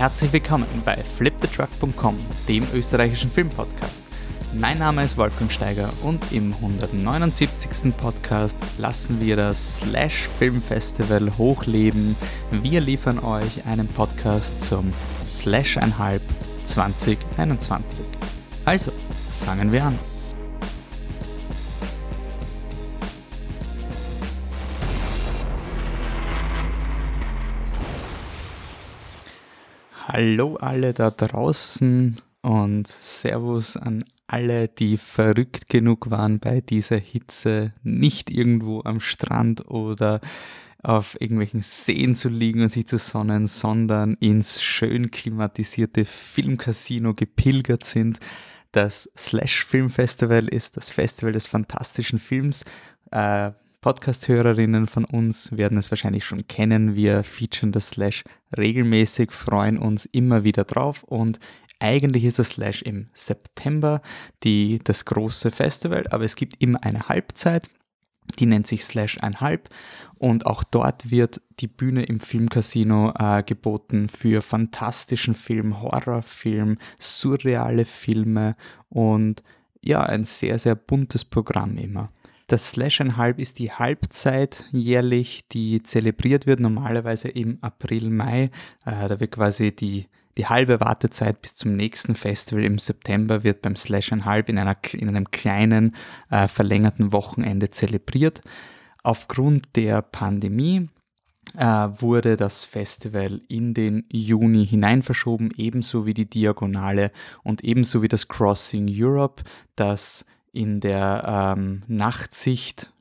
Herzlich willkommen bei flipthetruck.com, dem österreichischen Filmpodcast. Mein Name ist Wolfgang Steiger und im 179. Podcast lassen wir das Slash Film Festival hochleben. Wir liefern euch einen Podcast zum Slash 1,5 2021. Also, fangen wir an. Hallo alle da draußen und Servus an alle, die verrückt genug waren, bei dieser Hitze nicht irgendwo am Strand oder auf irgendwelchen Seen zu liegen und sich zu sonnen, sondern ins schön klimatisierte Filmcasino gepilgert sind. Das Slash Film Festival ist das Festival des fantastischen Films. Äh, Podcast-Hörerinnen von uns werden es wahrscheinlich schon kennen. Wir featuren das Slash regelmäßig, freuen uns immer wieder drauf und eigentlich ist das Slash im September die, das große Festival, aber es gibt immer eine Halbzeit. Die nennt sich Slash 1,5 und auch dort wird die Bühne im Filmcasino äh, geboten für fantastischen Film, Horrorfilm, surreale Filme und ja, ein sehr, sehr buntes Programm immer. Das Slash Halb ist die Halbzeit jährlich, die zelebriert wird, normalerweise im April, Mai. Äh, da wird quasi die, die halbe Wartezeit bis zum nächsten Festival im September wird beim Slash Halb in, einer, in einem kleinen äh, verlängerten Wochenende zelebriert. Aufgrund der Pandemie äh, wurde das Festival in den Juni hinein verschoben, ebenso wie die Diagonale und ebenso wie das Crossing Europe, das in der ähm, Nachtsicht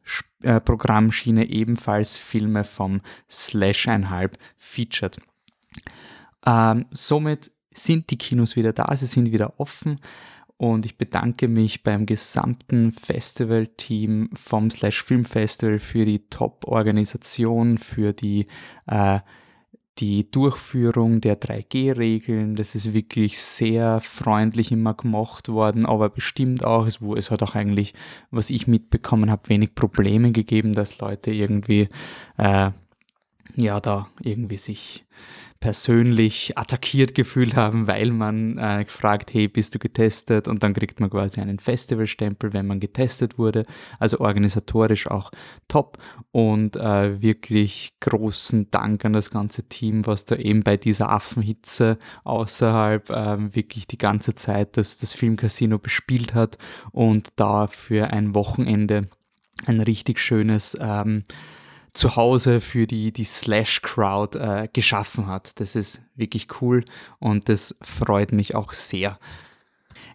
äh, Programmschiene ebenfalls Filme vom Slash 1,5 featured. Ähm, somit sind die Kinos wieder da, sie sind wieder offen und ich bedanke mich beim gesamten Festivalteam vom Slash Film Festival für die Top-Organisation, für die äh, die Durchführung der 3G-Regeln, das ist wirklich sehr freundlich immer gemacht worden, aber bestimmt auch, es, es hat auch eigentlich, was ich mitbekommen habe, wenig Probleme gegeben, dass Leute irgendwie, äh, ja, da irgendwie sich persönlich attackiert gefühlt haben, weil man äh, gefragt, hey, bist du getestet? Und dann kriegt man quasi einen Festivalstempel, wenn man getestet wurde. Also organisatorisch auch top und äh, wirklich großen Dank an das ganze Team, was da eben bei dieser Affenhitze außerhalb äh, wirklich die ganze Zeit das, das Filmcasino bespielt hat und da für ein Wochenende ein richtig schönes ähm, Zuhause für die, die Slash-Crowd äh, geschaffen hat. Das ist wirklich cool und das freut mich auch sehr.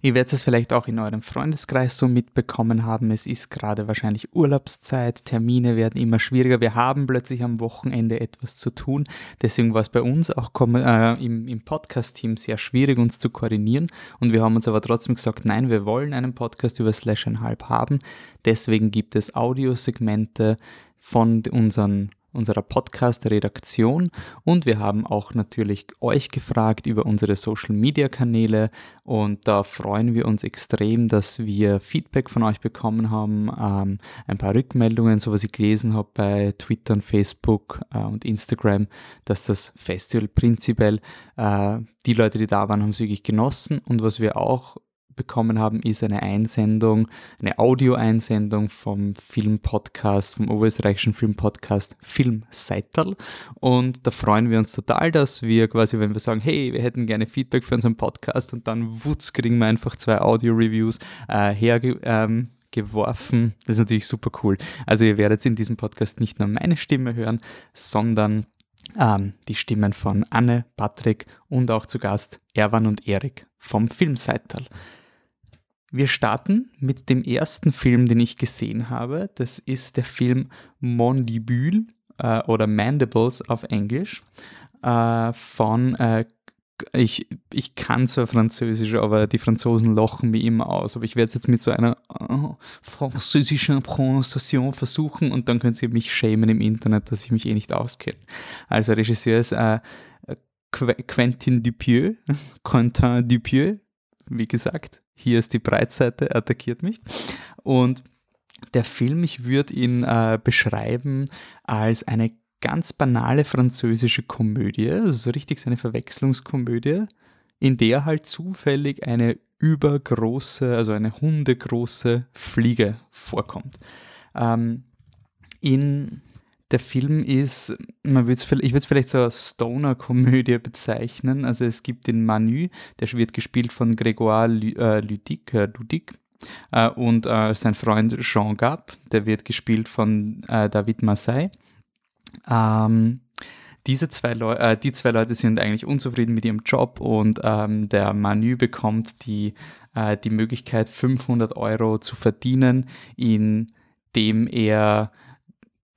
Ihr werdet es vielleicht auch in eurem Freundeskreis so mitbekommen haben. Es ist gerade wahrscheinlich Urlaubszeit, Termine werden immer schwieriger. Wir haben plötzlich am Wochenende etwas zu tun. Deswegen war es bei uns auch äh, im, Podcast-Team sehr schwierig, uns zu koordinieren. Und wir haben uns aber trotzdem gesagt, nein, wir wollen einen Podcast über Slash Halb haben. Deswegen gibt es Audiosegmente, von unseren, unserer Podcast-Redaktion. Und wir haben auch natürlich euch gefragt über unsere Social-Media-Kanäle. Und da freuen wir uns extrem, dass wir Feedback von euch bekommen haben, ähm, ein paar Rückmeldungen, so was ich gelesen habe bei Twitter und Facebook äh, und Instagram, dass das Festival prinzipiell, äh, die Leute, die da waren, haben es wirklich genossen. Und was wir auch bekommen haben, ist eine Einsendung, eine Audio-Einsendung vom Filmpodcast, vom österreichischen Filmpodcast Filmseitel. Und da freuen wir uns total, dass wir quasi, wenn wir sagen, hey, wir hätten gerne Feedback für unseren Podcast und dann wutz kriegen wir einfach zwei Audio-Reviews äh, hergeworfen. Ähm, das ist natürlich super cool. Also ihr werdet in diesem Podcast nicht nur meine Stimme hören, sondern ähm, die Stimmen von Anne, Patrick und auch zu Gast Erwan und Erik vom Filmseital. Wir starten mit dem ersten Film, den ich gesehen habe. Das ist der Film Mondibule äh, oder Mandibles auf Englisch äh, von äh, ich, ich kann zwar Französisch, aber die Franzosen lochen mich immer aus. Aber ich werde es jetzt mit so einer oh, französischen Prononciation versuchen und dann können sie mich schämen im Internet, dass ich mich eh nicht auskenne. Also Regisseur ist äh, Quentin Dupieux, Quentin Dupieux, wie gesagt, hier ist die Breitseite, attackiert mich. Und der Film, ich würde ihn äh, beschreiben als eine ganz banale französische Komödie, also so richtig so eine Verwechslungskomödie, in der halt zufällig eine übergroße, also eine hundegroße Fliege vorkommt. Ähm, in der Film ist, man ich würde es vielleicht so als Stoner-Komödie bezeichnen. Also es gibt den Manu, der wird gespielt von Grégoire Ludic, äh, Ludic äh, und äh, sein Freund Jean Gab, der wird gespielt von äh, David Massey. Ähm, diese zwei äh, die zwei Leute sind eigentlich unzufrieden mit ihrem Job und ähm, der Manu bekommt die, äh, die Möglichkeit, 500 Euro zu verdienen, indem er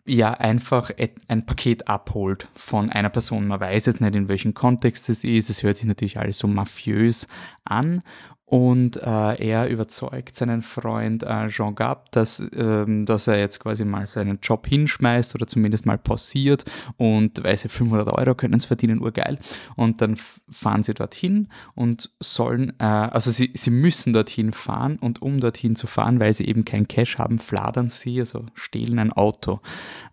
ja einfach ein Paket abholt von einer Person. Man weiß jetzt nicht, in welchem Kontext es ist. Es hört sich natürlich alles so mafiös an und äh, er überzeugt seinen Freund äh, Jean Gab, dass, ähm, dass er jetzt quasi mal seinen Job hinschmeißt oder zumindest mal pausiert und weiß, 500 Euro können es verdienen, urgeil. Und dann fahren sie dorthin und sollen, äh, also sie, sie müssen dorthin fahren und um dorthin zu fahren, weil sie eben kein Cash haben, fladern sie, also stehlen ein Auto.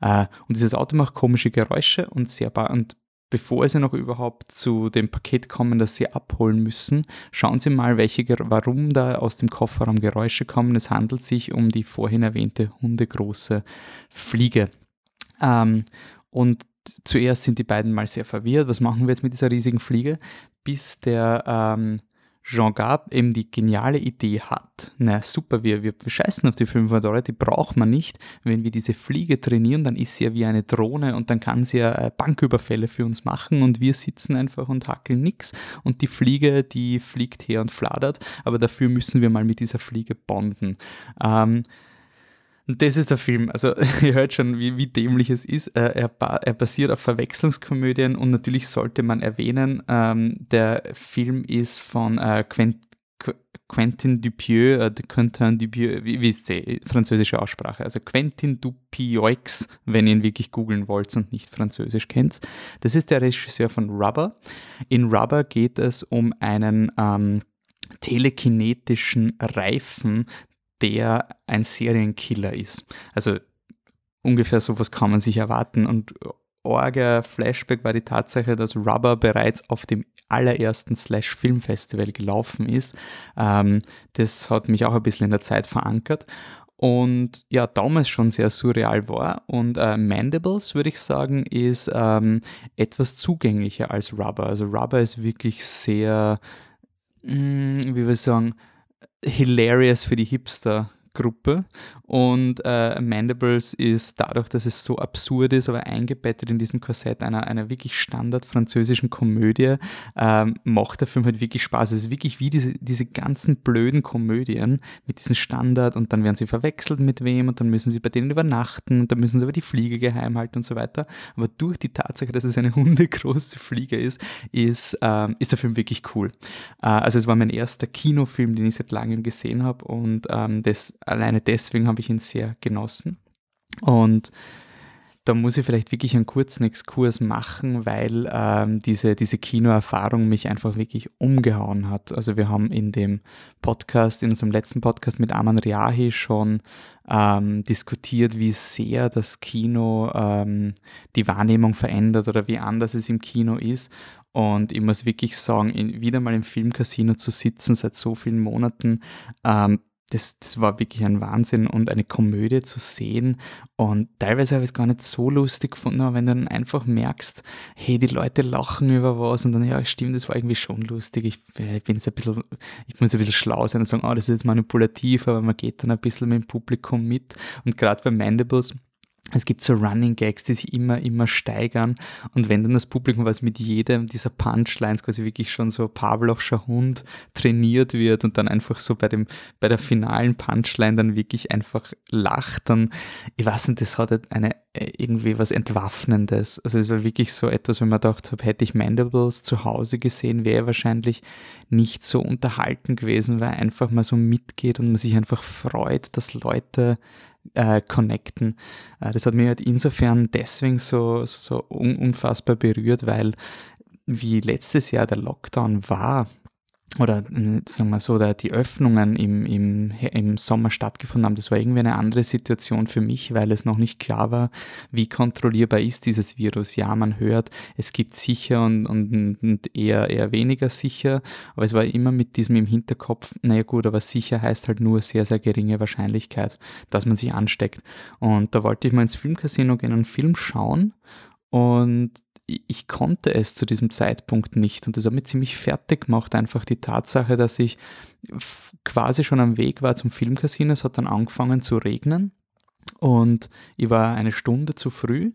Äh, und dieses Auto macht komische Geräusche und sehr und bevor Sie noch überhaupt zu dem Paket kommen, das Sie abholen müssen, schauen Sie mal, welche, warum da aus dem Kofferraum Geräusche kommen. Es handelt sich um die vorhin erwähnte hundegroße Fliege. Ähm, und zuerst sind die beiden mal sehr verwirrt. Was machen wir jetzt mit dieser riesigen Fliege? Bis der ähm, Jean Gab eben die geniale Idee hat, na super, wir, wir scheißen auf die 500 Euro, die braucht man nicht. Wenn wir diese Fliege trainieren, dann ist sie ja wie eine Drohne und dann kann sie ja äh, Banküberfälle für uns machen und wir sitzen einfach und hackeln nichts und die Fliege, die fliegt her und fladert, aber dafür müssen wir mal mit dieser Fliege bonden. Ähm, und das ist der Film. Also ihr hört schon, wie, wie dämlich es ist. Er, er, basiert auf Verwechslungskomödien und natürlich sollte man erwähnen, ähm, der Film ist von äh, Quent, Quentin Dupieux, äh, Quentin Dupieux, wie, wie ist die französische Aussprache? Also Quentin Dupieux, wenn ihr ihn wirklich googeln wollt und nicht Französisch kennt. Das ist der Regisseur von Rubber. In Rubber geht es um einen ähm, telekinetischen Reifen, der ein Serienkiller ist. Also ungefähr sowas kann man sich erwarten. Und Orga Flashback war die Tatsache, dass Rubber bereits auf dem allerersten Slash Film Festival gelaufen ist. Ähm, das hat mich auch ein bisschen in der Zeit verankert. Und ja, damals schon sehr surreal war. Und äh, Mandibles, würde ich sagen, ist ähm, etwas zugänglicher als Rubber. Also Rubber ist wirklich sehr, mh, hm, wie wir sagen, hilarious für die Hipster Gruppe und äh, Mandibles ist dadurch, dass es so absurd ist, aber eingebettet in diesem Korsett einer, einer wirklich standard französischen Komödie, ähm, macht der Film halt wirklich Spaß. Es ist wirklich wie diese, diese ganzen blöden Komödien mit diesem Standard und dann werden sie verwechselt mit wem und dann müssen sie bei denen übernachten und dann müssen sie aber die Fliege geheim halten und so weiter. Aber durch die Tatsache, dass es eine hundegroße Fliege ist, ist, ähm, ist der Film wirklich cool. Äh, also es war mein erster Kinofilm, den ich seit langem gesehen habe und ähm, das alleine deswegen habe ich ihn sehr genossen. Und da muss ich vielleicht wirklich einen kurzen Exkurs machen, weil ähm, diese, diese Kinoerfahrung mich einfach wirklich umgehauen hat. Also wir haben in dem Podcast, in unserem letzten Podcast mit Aman Riahi schon ähm, diskutiert, wie sehr das Kino ähm, die Wahrnehmung verändert oder wie anders es im Kino ist. Und ich muss wirklich sagen, in, wieder mal im Filmcasino zu sitzen seit so vielen Monaten, ähm, das, das war wirklich ein Wahnsinn und eine Komödie zu sehen. Und teilweise habe ich es gar nicht so lustig gefunden, aber wenn du dann einfach merkst, hey, die Leute lachen über was und dann, ja, stimmt, das war irgendwie schon lustig. Ich, ich bin jetzt ein bisschen, ich muss ein bisschen schlau sein und sagen, oh, das ist jetzt manipulativ, aber man geht dann ein bisschen mit dem Publikum mit. Und gerade bei Mandibles, es gibt so Running Gags, die sich immer, immer steigern. Und wenn dann das Publikum, was mit jedem dieser Punchlines quasi wirklich schon so Pavlovscher Hund trainiert wird und dann einfach so bei dem, bei der finalen Punchline dann wirklich einfach lacht, dann, ich weiß nicht, das hat halt eine, äh, irgendwie was Entwaffnendes. Also es war wirklich so etwas, wenn man gedacht habe, hätte ich Mandibles zu Hause gesehen, wäre wahrscheinlich nicht so unterhalten gewesen, weil einfach mal so mitgeht und man sich einfach freut, dass Leute äh, connecten. Äh, das hat mich halt insofern deswegen so, so un unfassbar berührt, weil wie letztes Jahr der Lockdown war, oder äh, sagen wir so, die Öffnungen im, im, im Sommer stattgefunden haben, das war irgendwie eine andere Situation für mich, weil es noch nicht klar war, wie kontrollierbar ist dieses Virus. Ja, man hört, es gibt sicher und, und, und eher, eher weniger sicher, aber es war immer mit diesem im Hinterkopf, naja gut, aber sicher heißt halt nur sehr, sehr geringe Wahrscheinlichkeit, dass man sich ansteckt. Und da wollte ich mal ins Filmcasino gehen und einen Film schauen und ich konnte es zu diesem Zeitpunkt nicht. Und das hat mich ziemlich fertig gemacht, einfach die Tatsache, dass ich quasi schon am Weg war zum Filmcasino. Es hat dann angefangen zu regnen. Und ich war eine Stunde zu früh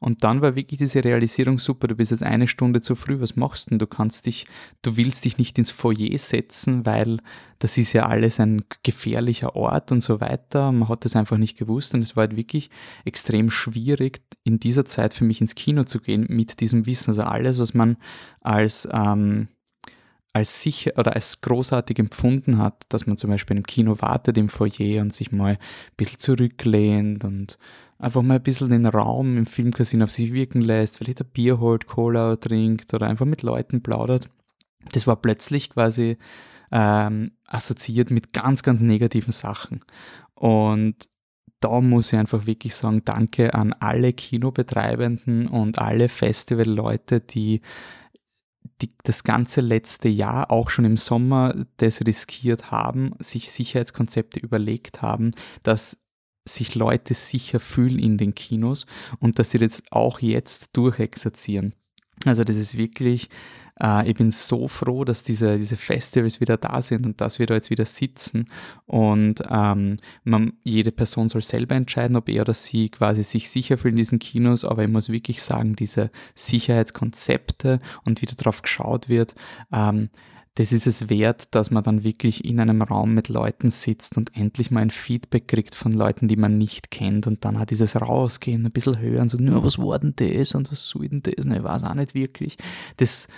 und dann war wirklich diese Realisierung super, du bist jetzt eine Stunde zu früh, was machst du denn? Du kannst dich, du willst dich nicht ins Foyer setzen, weil das ist ja alles ein gefährlicher Ort und so weiter. Man hat das einfach nicht gewusst und es war halt wirklich extrem schwierig, in dieser Zeit für mich ins Kino zu gehen mit diesem Wissen. Also alles, was man als ähm, als sicher oder als großartig empfunden hat, dass man zum Beispiel im Kino wartet im Foyer und sich mal ein bisschen zurücklehnt und einfach mal ein bisschen den Raum im Filmcasino auf sich wirken lässt, vielleicht ein Bier holt, Cola trinkt oder einfach mit Leuten plaudert. Das war plötzlich quasi ähm, assoziiert mit ganz, ganz negativen Sachen. Und da muss ich einfach wirklich sagen, danke an alle Kinobetreibenden und alle Festivalleute, die die, das ganze letzte Jahr auch schon im Sommer das riskiert haben, sich Sicherheitskonzepte überlegt haben, dass sich Leute sicher fühlen in den Kinos und dass sie das auch jetzt durchexerzieren. Also das ist wirklich äh, ich bin so froh, dass diese, diese Festivals wieder da sind und dass wir da jetzt wieder sitzen. Und ähm, man, jede Person soll selber entscheiden, ob er oder sie quasi sich sicher fühlt in diesen Kinos. Aber ich muss wirklich sagen, diese Sicherheitskonzepte und wie darauf geschaut wird, ähm, das ist es wert, dass man dann wirklich in einem Raum mit Leuten sitzt und endlich mal ein Feedback kriegt von Leuten, die man nicht kennt und dann hat dieses Rausgehen, ein bisschen hören, so, was war denn das und was soll denn das? Ne, ich weiß auch nicht wirklich. Das,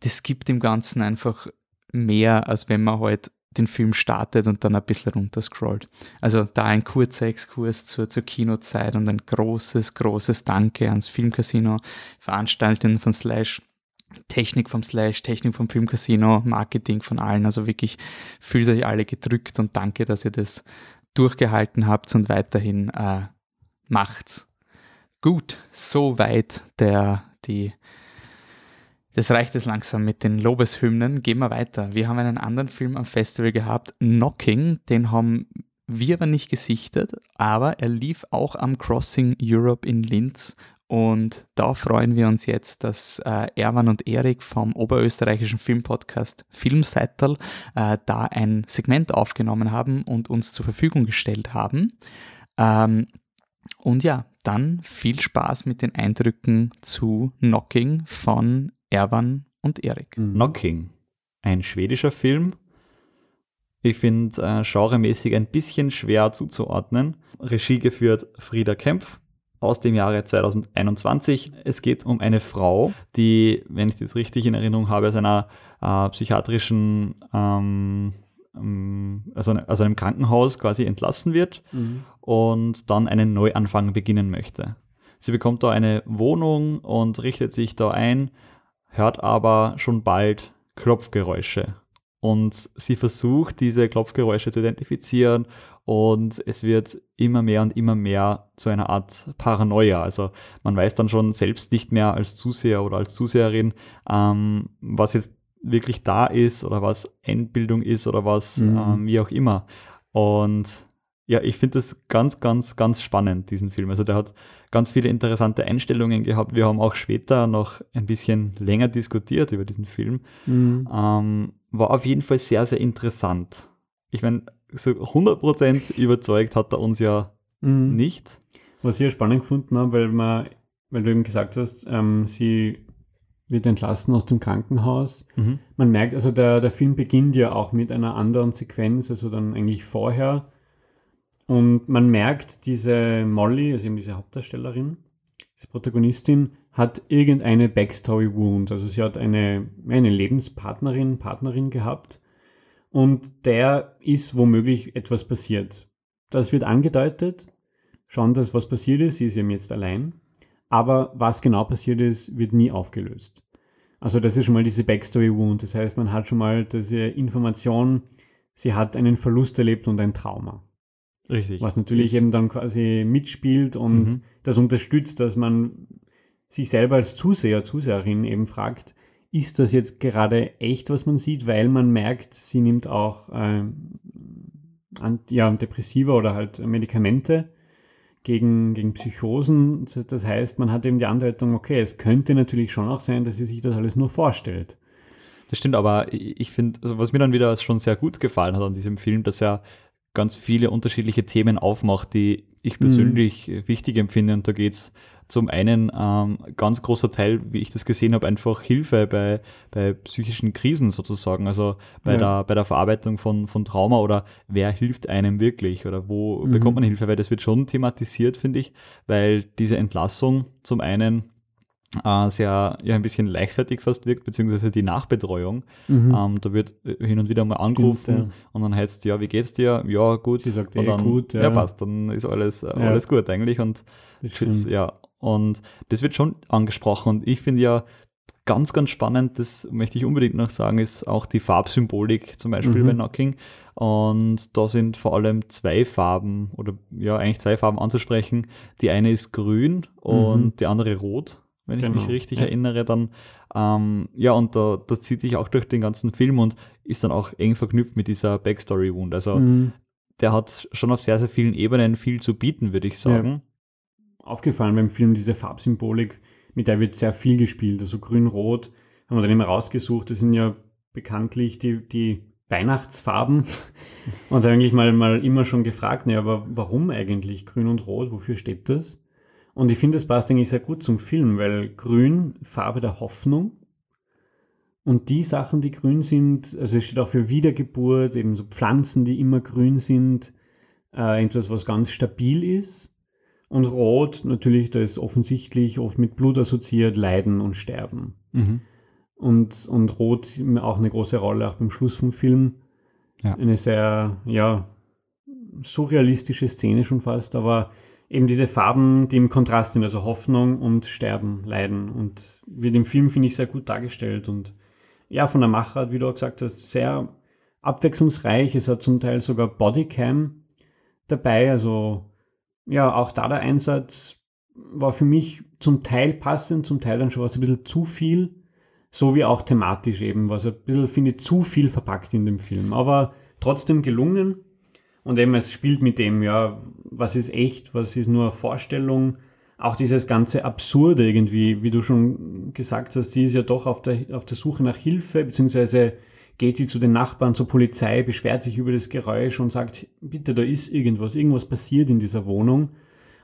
das gibt dem Ganzen einfach mehr, als wenn man halt den Film startet und dann ein bisschen runterscrollt. Also da ein kurzer Exkurs zur, zur Kinozeit und ein großes, großes Danke ans Filmcasino, Veranstaltungen von Slash, Technik vom Slash, Technik vom Filmcasino, Marketing von allen. Also wirklich fühlt euch alle gedrückt und danke, dass ihr das durchgehalten habt und weiterhin äh, macht. Gut, soweit der, die das reicht jetzt langsam mit den Lobeshymnen. Gehen wir weiter. Wir haben einen anderen Film am Festival gehabt, Knocking. Den haben wir aber nicht gesichtet, aber er lief auch am Crossing Europe in Linz. Und da freuen wir uns jetzt, dass äh, Erwan und Erik vom oberösterreichischen Filmpodcast Filmseitel äh, da ein Segment aufgenommen haben und uns zur Verfügung gestellt haben. Ähm, und ja, dann viel Spaß mit den Eindrücken zu Knocking von Erwan und Erik. Mhm. Knocking, ein schwedischer Film. Ich finde äh, genremäßig ein bisschen schwer zuzuordnen. Regie geführt Frieda Kempf aus dem Jahre 2021. Es geht um eine Frau, die, wenn ich das richtig in Erinnerung habe, aus einer äh, psychiatrischen, ähm, ähm also, also einem Krankenhaus quasi entlassen wird mhm. und dann einen Neuanfang beginnen möchte. Sie bekommt da eine Wohnung und richtet sich da ein hört aber schon bald Klopfgeräusche. Und sie versucht, diese Klopfgeräusche zu identifizieren und es wird immer mehr und immer mehr zu einer Art Paranoia. Also man weiß dann schon selbst nicht mehr als Zuseher oder als Zuseherin, ähm, was jetzt wirklich da ist oder was Endbildung ist oder was mhm. ähm, wie auch immer. Und ja, ich finde das ganz, ganz, ganz spannend, diesen Film. Also der hat ganz viele interessante Einstellungen gehabt. Wir haben auch später noch ein bisschen länger diskutiert über diesen Film. Mhm. Ähm, war auf jeden Fall sehr, sehr interessant. Ich meine, so 100% überzeugt hat er uns ja mhm. nicht. Was ich ja spannend gefunden habe, weil, man, weil du eben gesagt hast, ähm, sie wird entlassen aus dem Krankenhaus. Mhm. Man merkt, also der, der Film beginnt ja auch mit einer anderen Sequenz, also dann eigentlich vorher und man merkt, diese Molly, also eben diese Hauptdarstellerin, diese Protagonistin, hat irgendeine Backstory-Wound. Also sie hat eine, eine Lebenspartnerin, Partnerin gehabt und der ist womöglich etwas passiert. Das wird angedeutet, schauen, dass was passiert ist, sie ist eben jetzt allein, aber was genau passiert ist, wird nie aufgelöst. Also das ist schon mal diese Backstory Wound. Das heißt, man hat schon mal diese Information, sie hat einen Verlust erlebt und ein Trauma. Richtig. Was natürlich Ist- eben dann quasi mitspielt und Mhm. das unterstützt, dass man sich selber als Zuseher, Zuseherin eben fragt, ist das jetzt gerade echt, was man sieht, weil man merkt, sie nimmt auch an, ja, Depressiva oder halt Medikamente gegen, gegen Psychosen. Das heißt, man hat eben die Andeutung, okay, es könnte natürlich schon auch sein, dass sie sich das alles nur vorstellt. Das stimmt, aber ich ich finde, also was mir dann wieder schon sehr gut gefallen hat an diesem Film, dass er ganz viele unterschiedliche Themen aufmacht, die ich persönlich wichtig empfinde. Und da geht es zum einen ähm, ganz großer Teil, wie ich das gesehen habe, einfach Hilfe bei, bei psychischen Krisen sozusagen, also bei, Ja. der, bei der Verarbeitung von, von Trauma oder wer hilft einem wirklich oder wo Mhm. bekommt man Hilfe, weil das wird schon thematisiert, finde ich, weil diese Entlassung zum einen äh, sehr ja, ein bisschen leichtfertig fast wirkt, beziehungsweise die Nachbetreuung. Ähm, da wird äh, hin und wieder mal angerufen ja. und dann heißt ja, wie geht's dir? Ja, gut. Sie sagt, und eh, dann, gut, ja. ja. passt, dann ist alles, äh, alles gut eigentlich. Und Das Tschüss, ja. Und das wird schon angesprochen. Und ich finde ja ganz, ganz spannend, das möchte ich unbedingt noch sagen, ist auch die Farbsymbolik zum Beispiel Mhm. bei Knocking. Und da sind vor allem zwei Farben oder ja, eigentlich zwei Farben anzusprechen. Die eine ist grün und Mhm. die andere rot, wenn ich mich Genau, richtig ja. erinnere. Dann ähm, ja, und da, das zieht sich auch durch den ganzen Film und ist dann auch eng verknüpft mit dieser Backstory-Wound. Also Mhm. der hat schon auf sehr, sehr vielen Ebenen viel zu bieten, würde ich sagen. aufgefallen beim Film, diese Farbsymbolik, mit der wird sehr viel gespielt. Also grün-rot haben wir dann immer rausgesucht. Das sind ja bekanntlich die, die Weihnachtsfarben. Und eigentlich mal, mal immer schon gefragt, ne, aber warum eigentlich grün und rot? Wofür steht das? Und ich finde, das passt eigentlich sehr gut zum Film, weil grün, Farbe der Hoffnung. Und die Sachen, die grün sind, also es steht auch für Wiedergeburt, eben so Pflanzen, die immer grün sind, äh, etwas, was ganz stabil ist. Und Rot, natürlich, da ist offensichtlich oft mit Blut assoziiert, Leiden und Sterben. Mhm. Und, und Rot auch eine große Rolle, auch beim Schluss vom Film. Ja. Eine sehr, ja, surrealistische Szene schon fast, aber eben diese Farben, die im Kontrast sind, also Hoffnung und Sterben, Leiden. Und wird im Film, finde ich, sehr gut dargestellt. Und ja, von der Machart, wie du auch gesagt hast, sehr abwechslungsreich. Es hat zum Teil sogar Bodycam dabei, also ja, auch da der Einsatz war für mich zum Teil passend, zum Teil dann schon was ein bisschen zu viel, so wie auch thematisch eben, was ein bisschen, finde ich, zu viel verpackt in dem Film, aber trotzdem gelungen und eben es spielt mit dem, ja, was ist echt, was ist nur Vorstellung, auch dieses ganze Absurde irgendwie, wie du schon gesagt hast, sie ist ja doch auf der, auf der Suche nach Hilfe, beziehungsweise geht sie zu den Nachbarn, zur Polizei, beschwert sich über das Geräusch und sagt, bitte, da ist irgendwas, irgendwas passiert in dieser Wohnung.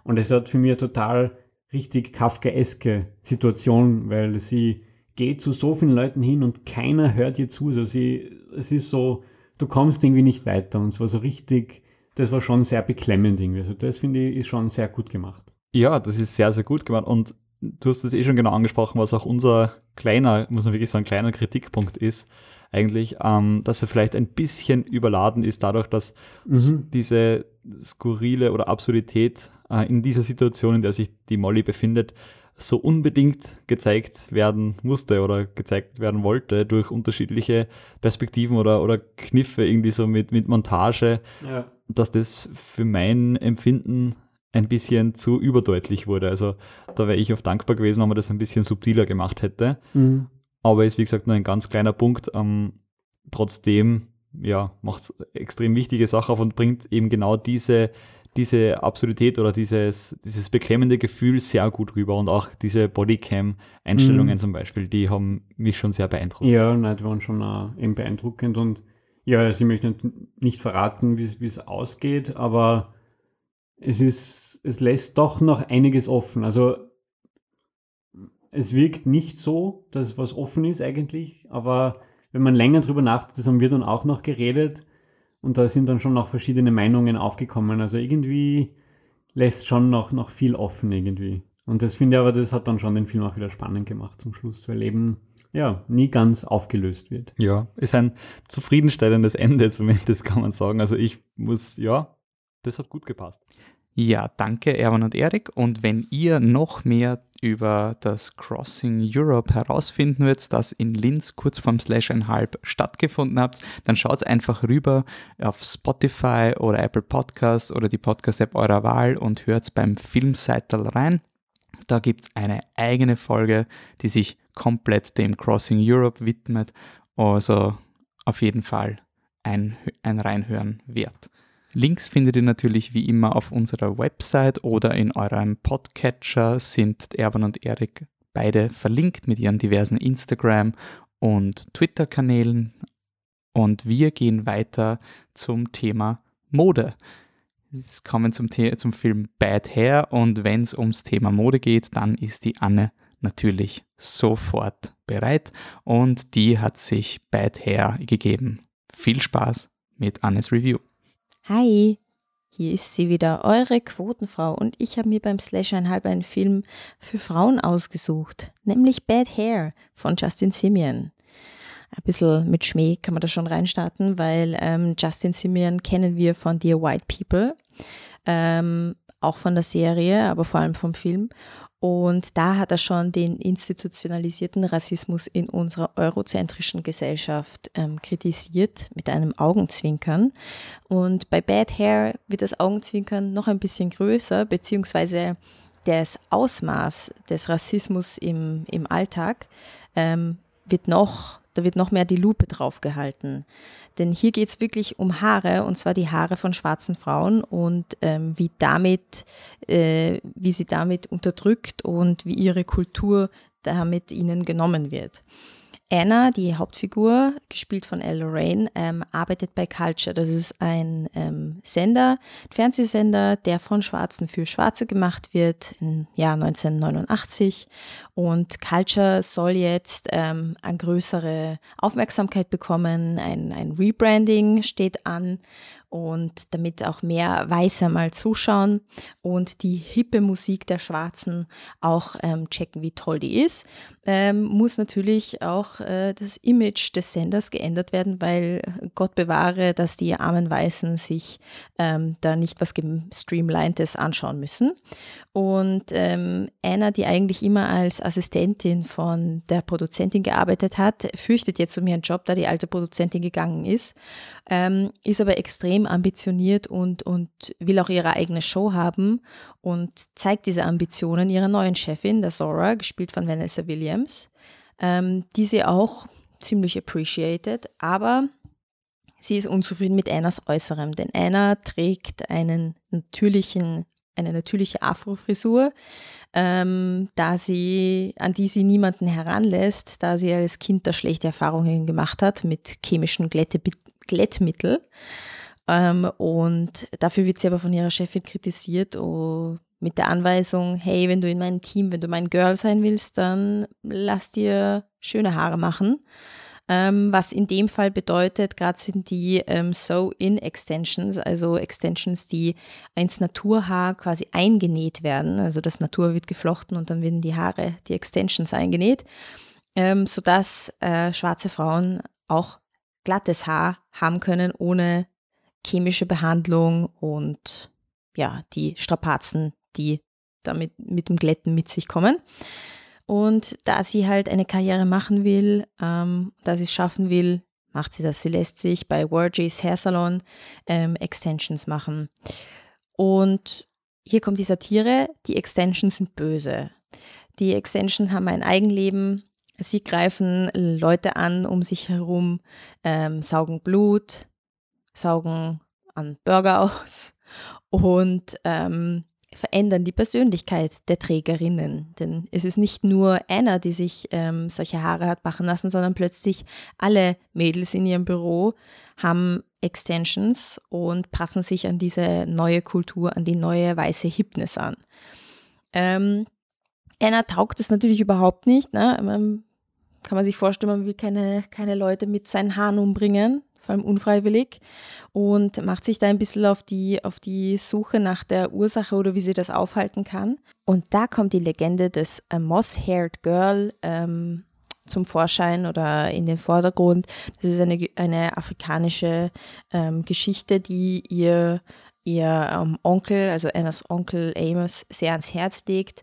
Und es hat für mich total richtig kafkaeske Situation, weil sie geht zu so vielen Leuten hin und keiner hört ihr zu. Also sie, es ist so, du kommst irgendwie nicht weiter. Und es war so richtig, das war schon sehr beklemmend irgendwie. Also das finde ich ist schon sehr gut gemacht. Ja, das ist sehr, sehr gut gemacht. Und du hast es eh schon genau angesprochen, was auch unser kleiner, muss man wirklich sagen, kleiner Kritikpunkt ist, eigentlich, ähm, dass er vielleicht ein bisschen überladen ist, dadurch, dass Mhm. diese skurrile oder Absurdität äh, in dieser Situation, in der sich die Molly befindet, so unbedingt gezeigt werden musste oder gezeigt werden wollte durch unterschiedliche Perspektiven oder, oder Kniffe irgendwie so mit, mit Montage, Ja. dass das für mein Empfinden ein bisschen zu überdeutlich wurde. Also da wäre ich oft dankbar gewesen, wenn man das ein bisschen subtiler gemacht hätte. Mhm. Aber ist wie gesagt nur ein ganz kleiner Punkt. Ähm, trotzdem, ja, macht es extrem wichtige Sache auf und bringt eben genau diese, diese Absurdität oder dieses, dieses beklemmende Gefühl sehr gut rüber. Und auch diese Bodycam-Einstellungen Mhm. zum Beispiel, die haben mich schon sehr beeindruckt. Ja, nein, die waren schon äh, eben beeindruckend und ja, also ich möchte nicht verraten, wie es- wie es ausgeht, aber es ist, es lässt doch noch einiges offen. Also es wirkt nicht so, dass was offen ist eigentlich, aber wenn man länger drüber nachdenkt, das haben wir dann auch noch geredet und da sind dann schon noch verschiedene Meinungen aufgekommen. Also irgendwie lässt schon noch, noch viel offen irgendwie. Und das finde ich aber, das hat dann schon den Film auch wieder spannend gemacht zum Schluss, weil eben ja, nie ganz aufgelöst wird. Ja, ist ein zufriedenstellendes Ende zumindest, kann man sagen. Also ich muss, ja, das hat gut gepasst. Ja, danke Erwan und Erik. Und wenn ihr noch mehr über das Crossing Europe herausfinden wird, das in Linz kurz vorm Slash einhalb stattgefunden hat, dann schaut einfach rüber auf Spotify oder Apple Podcasts oder die Podcast-App eurer Wahl und hört beim Filmseitel rein. Da gibt es eine eigene Folge, die sich komplett dem Crossing Europe widmet. Also auf jeden Fall ein, ein Reinhören wert. Links findet ihr natürlich wie immer auf unserer Website oder in eurem Podcatcher sind Erwan und Erik beide verlinkt mit ihren diversen Instagram- und Twitter-Kanälen. Und wir gehen weiter zum Thema Mode. Es kommen zum, zum Film Bad Hair und wenn es ums Thema Mode geht, dann ist die Anne natürlich sofort bereit und die hat sich Bad Hair gegeben. Viel Spaß mit Annes Review. Hi, hier ist sie wieder, eure Quotenfrau und ich habe mir beim Slash einhalb einen Film für Frauen ausgesucht, nämlich Bad Hair von Justin Simeon. Ein bisschen mit Schmäh kann man da schon reinstarten, weil ähm, Justin Simeon kennen wir von Dear White People, ähm, auch von der Serie, aber vor allem vom Film. Und da hat er schon den institutionalisierten Rassismus in unserer eurozentrischen Gesellschaft ähm, kritisiert mit einem Augenzwinkern. Und bei Bad Hair wird das Augenzwinkern noch ein bisschen größer, beziehungsweise das Ausmaß des Rassismus im, im Alltag ähm, wird noch, da wird noch mehr die Lupe drauf gehalten. Denn hier geht es wirklich um Haare, und zwar die Haare von schwarzen Frauen und ähm, wie damit, äh, wie sie damit unterdrückt und wie ihre Kultur damit ihnen genommen wird. Anna, die Hauptfigur, gespielt von Elle Lorraine, ähm, arbeitet bei Culture. Das ist ein ähm, Sender, Fernsehsender, der von Schwarzen für Schwarze gemacht wird im Jahr 1989. Und Culture soll jetzt ähm, eine größere Aufmerksamkeit bekommen. Ein, ein Rebranding steht an und damit auch mehr Weiße mal zuschauen und die hippe Musik der Schwarzen auch ähm, checken, wie toll die ist, ähm, muss natürlich auch äh, das Image des Senders geändert werden, weil Gott bewahre, dass die armen Weißen sich ähm, da nicht was Streamlinedes anschauen müssen. Und ähm, Anna, die eigentlich immer als Assistentin von der Produzentin gearbeitet hat, fürchtet jetzt um ihren Job, da die alte Produzentin gegangen ist, ähm, ist aber extrem ambitioniert und, und will auch ihre eigene Show haben und zeigt diese Ambitionen ihrer neuen Chefin, der Zora, gespielt von Vanessa Williams, ähm, die sie auch ziemlich appreciated, aber sie ist unzufrieden mit Annas Äußerem, denn Anna trägt einen natürlichen eine natürliche Afrofrisur, ähm, da sie, an die sie niemanden heranlässt, da sie als Kind da schlechte Erfahrungen gemacht hat mit chemischen Glätte, Glättmittel. Ähm, und dafür wird sie aber von ihrer Chefin kritisiert oh, mit der Anweisung, hey, wenn du in meinem Team, wenn du mein Girl sein willst, dann lass dir schöne Haare machen. Ähm, was in dem Fall bedeutet, gerade sind die ähm, Sew-In-Extensions, also Extensions, die ins Naturhaar quasi eingenäht werden. Also das Natur wird geflochten und dann werden die Haare, die Extensions eingenäht, ähm, sodass äh, schwarze Frauen auch glattes Haar haben können ohne chemische Behandlung und ja, die Strapazen, die damit mit dem Glätten mit sich kommen. Und da sie halt eine Karriere machen will, ähm, da sie es schaffen will, macht sie das. Sie lässt sich bei Wargis Hair Salon ähm, Extensions machen. Und hier kommt die Satire, die Extensions sind böse. Die Extensions haben ein Eigenleben. Sie greifen Leute an um sich herum, ähm, saugen Blut, saugen an Burger aus und ähm, verändern die Persönlichkeit der Trägerinnen. Denn es ist nicht nur Anna, die sich ähm, solche Haare hat machen lassen, sondern plötzlich alle Mädels in ihrem Büro haben Extensions und passen sich an diese neue Kultur, an die neue weiße Hipness an. Ähm, Anna taugt es natürlich überhaupt nicht. Ne? Man, kann man sich vorstellen, man will keine, keine Leute mit seinen Haaren umbringen vor allem unfreiwillig, und macht sich da ein bisschen auf die, auf die Suche nach der Ursache oder wie sie das aufhalten kann. Und da kommt die Legende des äh, Moss-Haired Girl ähm, zum Vorschein oder in den Vordergrund. Das ist eine, eine afrikanische ähm, Geschichte, die ihr ihr ähm, Onkel, also Annas Onkel Amos, sehr ans Herz legt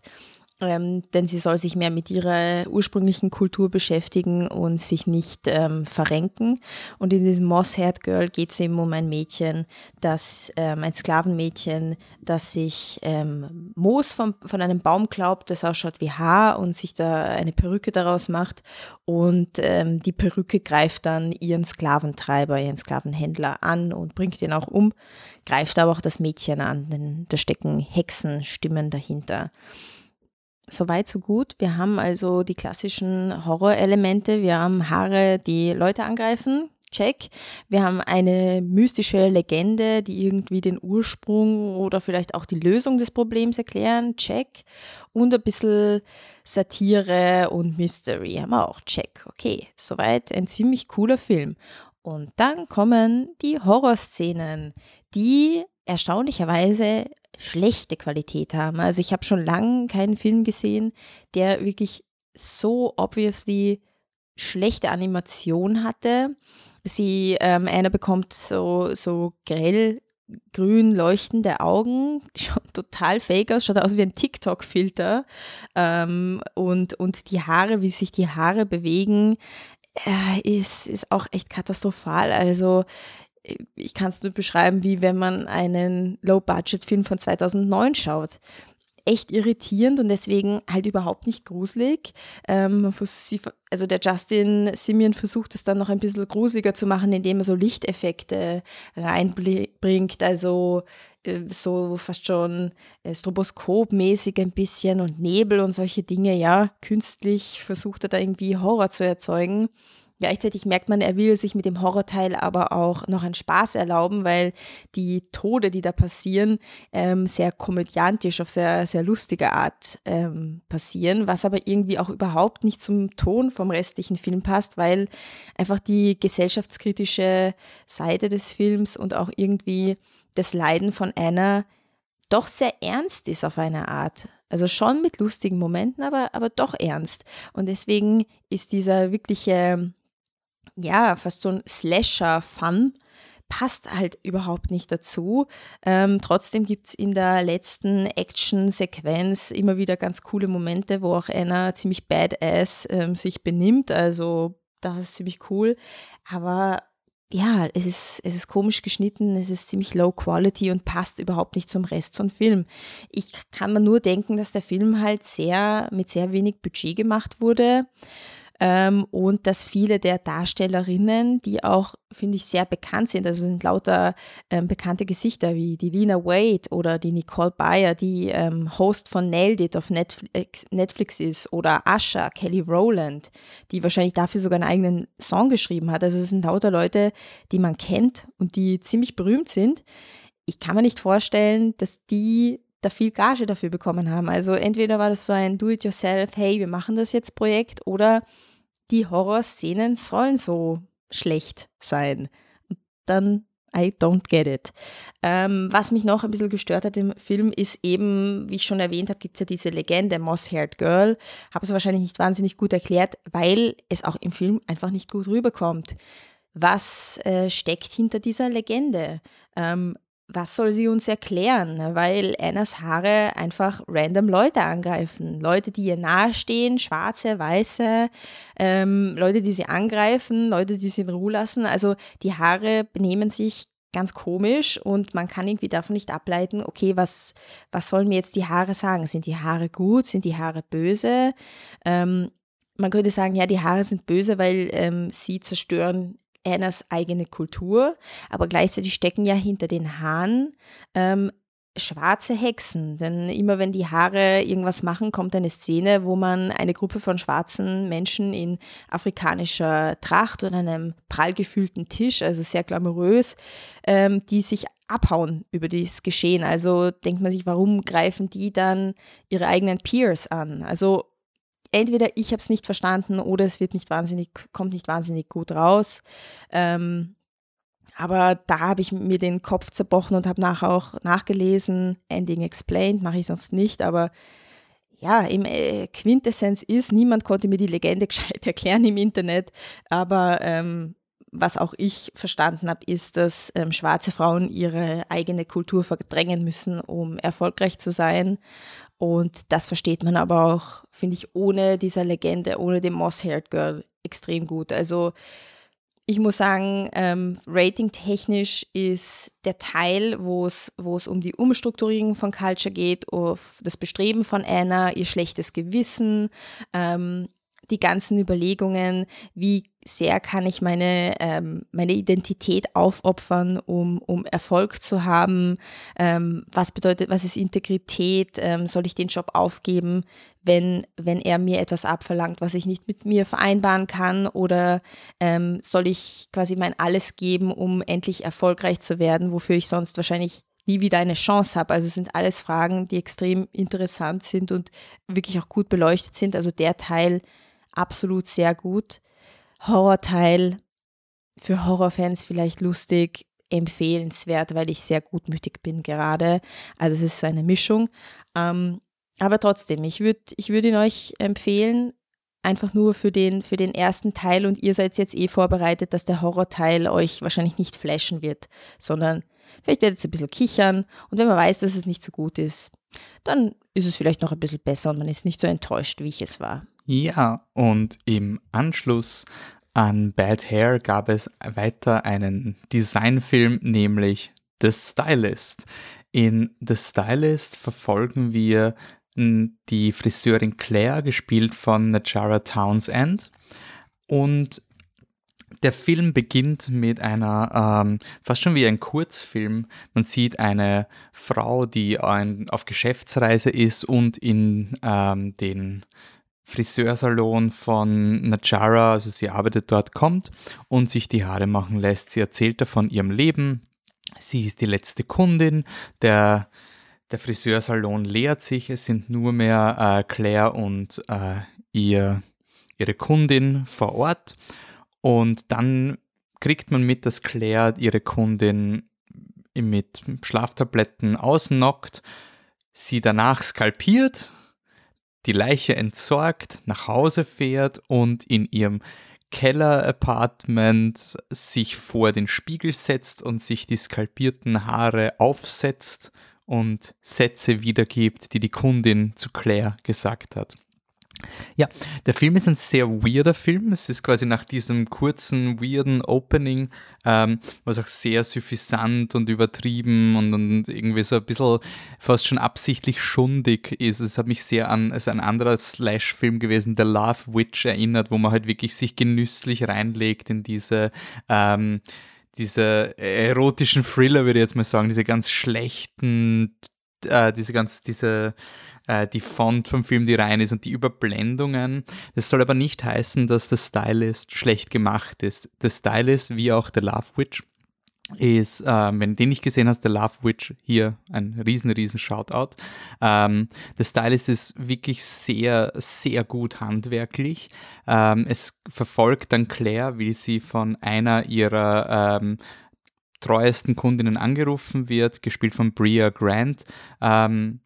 ähm, denn sie soll sich mehr mit ihrer ursprünglichen Kultur beschäftigen und sich nicht ähm, verrenken. Und in diesem Mosshead Girl geht es eben um ein Mädchen, das ähm, ein Sklavenmädchen, das sich ähm, Moos von, von einem Baum glaubt, das ausschaut wie Haar und sich da eine Perücke daraus macht. Und ähm, die Perücke greift dann ihren Sklaventreiber, ihren Sklavenhändler an und bringt ihn auch um, greift aber auch das Mädchen an, denn da stecken Hexenstimmen dahinter. Soweit, so gut. Wir haben also die klassischen Horrorelemente. Wir haben Haare, die Leute angreifen. Check. Wir haben eine mystische Legende, die irgendwie den Ursprung oder vielleicht auch die Lösung des Problems erklären. Check. Und ein bisschen Satire und Mystery haben wir auch. Check. Okay, soweit ein ziemlich cooler Film. Und dann kommen die Horrorszenen, die erstaunlicherweise schlechte Qualität haben. Also ich habe schon lange keinen Film gesehen, der wirklich so obviously schlechte Animation hatte. Sie, ähm, einer bekommt so, so grell grün leuchtende Augen, schaut total fake aus, schaut aus wie ein TikTok-Filter. Ähm, und, und die Haare, wie sich die Haare bewegen, äh, ist, ist auch echt katastrophal. Also ich kann es nur beschreiben, wie wenn man einen Low-Budget-Film von 2009 schaut. Echt irritierend und deswegen halt überhaupt nicht gruselig. Ähm, also der Justin Simeon versucht es dann noch ein bisschen gruseliger zu machen, indem er so Lichteffekte reinbringt, also äh, so fast schon äh, stroboskopmäßig ein bisschen und Nebel und solche Dinge, ja, künstlich versucht er da irgendwie Horror zu erzeugen. Gleichzeitig merkt man, er will sich mit dem Horrorteil aber auch noch einen Spaß erlauben, weil die Tode, die da passieren, ähm, sehr komödiantisch, auf sehr, sehr lustige Art ähm, passieren, was aber irgendwie auch überhaupt nicht zum Ton vom restlichen Film passt, weil einfach die gesellschaftskritische Seite des Films und auch irgendwie das Leiden von Anna doch sehr ernst ist auf eine Art. Also schon mit lustigen Momenten, aber, aber doch ernst. Und deswegen ist dieser wirkliche ja, fast so ein Slasher-Fun passt halt überhaupt nicht dazu. Ähm, trotzdem gibt es in der letzten Action-Sequenz immer wieder ganz coole Momente, wo auch einer ziemlich badass ähm, sich benimmt. Also das ist ziemlich cool. Aber ja, es ist, es ist komisch geschnitten, es ist ziemlich low quality und passt überhaupt nicht zum Rest von Film. Ich kann mir nur denken, dass der Film halt sehr mit sehr wenig Budget gemacht wurde ähm, und dass viele der Darstellerinnen, die auch, finde ich, sehr bekannt sind, also sind lauter ähm, bekannte Gesichter wie die Lina Wade oder die Nicole Bayer, die ähm, Host von Nailed It auf Netflix, Netflix ist, oder Asha, Kelly Rowland, die wahrscheinlich dafür sogar einen eigenen Song geschrieben hat. Also es sind lauter Leute, die man kennt und die ziemlich berühmt sind. Ich kann mir nicht vorstellen, dass die da viel Gage dafür bekommen haben. Also entweder war das so ein Do-it-yourself, hey, wir machen das jetzt Projekt, oder die Horrorszenen sollen so schlecht sein. Dann I don't get it. Ähm, was mich noch ein bisschen gestört hat im Film ist eben, wie ich schon erwähnt habe, gibt es ja diese Legende Moss-Haired Girl. Habe es wahrscheinlich nicht wahnsinnig gut erklärt, weil es auch im Film einfach nicht gut rüberkommt. Was äh, steckt hinter dieser Legende? Ähm, was soll sie uns erklären? Weil Annas Haare einfach random Leute angreifen. Leute, die ihr nahestehen, schwarze, weiße, ähm, Leute, die sie angreifen, Leute, die sie in Ruhe lassen. Also die Haare benehmen sich ganz komisch und man kann irgendwie davon nicht ableiten, okay, was, was sollen mir jetzt die Haare sagen? Sind die Haare gut? Sind die Haare böse? Ähm, man könnte sagen, ja, die Haare sind böse, weil ähm, sie zerstören Annas eigene Kultur, aber gleichzeitig stecken ja hinter den Haaren ähm, schwarze Hexen. Denn immer wenn die Haare irgendwas machen, kommt eine Szene, wo man eine Gruppe von schwarzen Menschen in afrikanischer Tracht und einem prall gefühlten Tisch, also sehr glamourös, ähm, die sich abhauen über das Geschehen. Also denkt man sich, warum greifen die dann ihre eigenen Peers an? Also entweder ich habe es nicht verstanden oder es wird nicht wahnsinnig, kommt nicht wahnsinnig gut raus. Ähm, aber da habe ich mir den Kopf zerbrochen und habe nachher auch nachgelesen, Ending explained, mache ich sonst nicht, aber ja, im äh, Quintessenz ist, niemand konnte mir die Legende gescheit erklären im Internet, aber ähm, was auch ich verstanden habe, ist, dass ähm, schwarze Frauen ihre eigene Kultur verdrängen müssen, um erfolgreich zu sein. Und das versteht man aber auch, finde ich, ohne dieser Legende, ohne dem Moss-Haired Girl extrem gut. Also ich muss sagen, ähm, ratingtechnisch ist der Teil, wo es um die Umstrukturierung von Culture geht, auf das Bestreben von Anna, ihr schlechtes Gewissen, ähm, die ganzen Überlegungen, wie sehr kann ich meine, ähm, meine Identität aufopfern, um, um Erfolg zu haben, ähm, was bedeutet, was ist Integrität, ähm, soll ich den Job aufgeben, wenn, wenn er mir etwas abverlangt, was ich nicht mit mir vereinbaren kann oder ähm, soll ich quasi mein Alles geben, um endlich erfolgreich zu werden, wofür ich sonst wahrscheinlich nie wieder eine Chance habe. Also es sind alles Fragen, die extrem interessant sind und wirklich auch gut beleuchtet sind. Also der Teil, absolut sehr gut. Horrorteil für Horrorfans vielleicht lustig, empfehlenswert, weil ich sehr gutmütig bin gerade. Also es ist so eine Mischung. Ähm, aber trotzdem, ich würde ich würd ihn euch empfehlen, einfach nur für den, für den ersten Teil und ihr seid jetzt eh vorbereitet, dass der Horrorteil euch wahrscheinlich nicht flashen wird, sondern vielleicht werdet ihr ein bisschen kichern und wenn man weiß, dass es nicht so gut ist, dann ist es vielleicht noch ein bisschen besser und man ist nicht so enttäuscht, wie ich es war. Ja, und im Anschluss an Bad Hair gab es weiter einen Designfilm, nämlich The Stylist. In The Stylist verfolgen wir die Friseurin Claire, gespielt von Najara Townsend. Und der Film beginnt mit einer, ähm, fast schon wie ein Kurzfilm. Man sieht eine Frau, die ein, auf Geschäftsreise ist und in ähm, den Friseursalon von Najara, also sie arbeitet dort, kommt und sich die Haare machen lässt. Sie erzählt davon ihrem Leben. Sie ist die letzte Kundin. Der, der Friseursalon leert sich. Es sind nur mehr äh, Claire und äh, ihr, ihre Kundin vor Ort. Und dann kriegt man mit, dass Claire ihre Kundin mit Schlaftabletten ausnockt, sie danach skalpiert die Leiche entsorgt, nach Hause fährt und in ihrem Keller-Apartment sich vor den Spiegel setzt und sich die skalpierten Haare aufsetzt und Sätze wiedergibt, die die Kundin zu Claire gesagt hat. Ja, der Film ist ein sehr weirder Film. Es ist quasi nach diesem kurzen, weirden Opening, ähm, was auch sehr suffisant und übertrieben und, und, irgendwie so ein bisschen fast schon absichtlich schundig ist. Es hat mich sehr an es ein anderer Slash-Film gewesen, The Love Witch, erinnert, wo man halt wirklich sich genüsslich reinlegt in diese ähm, diese erotischen Thriller, würde ich jetzt mal sagen, diese ganz schlechten, äh, diese ganz, diese äh, die Font vom Film, die rein ist und die Überblendungen. Das soll aber nicht heißen, dass der Stylist schlecht gemacht ist. Der Stylist, wie auch der Love Witch, ist, äh, wenn du den nicht gesehen hast, der Love Witch, hier ein riesen, riesen Shoutout. Ähm, der Stylist ist wirklich sehr, sehr gut handwerklich. Ähm, es verfolgt dann Claire, wie sie von einer ihrer ähm, treuesten Kundinnen angerufen wird, gespielt von Bria Grant. Ähm,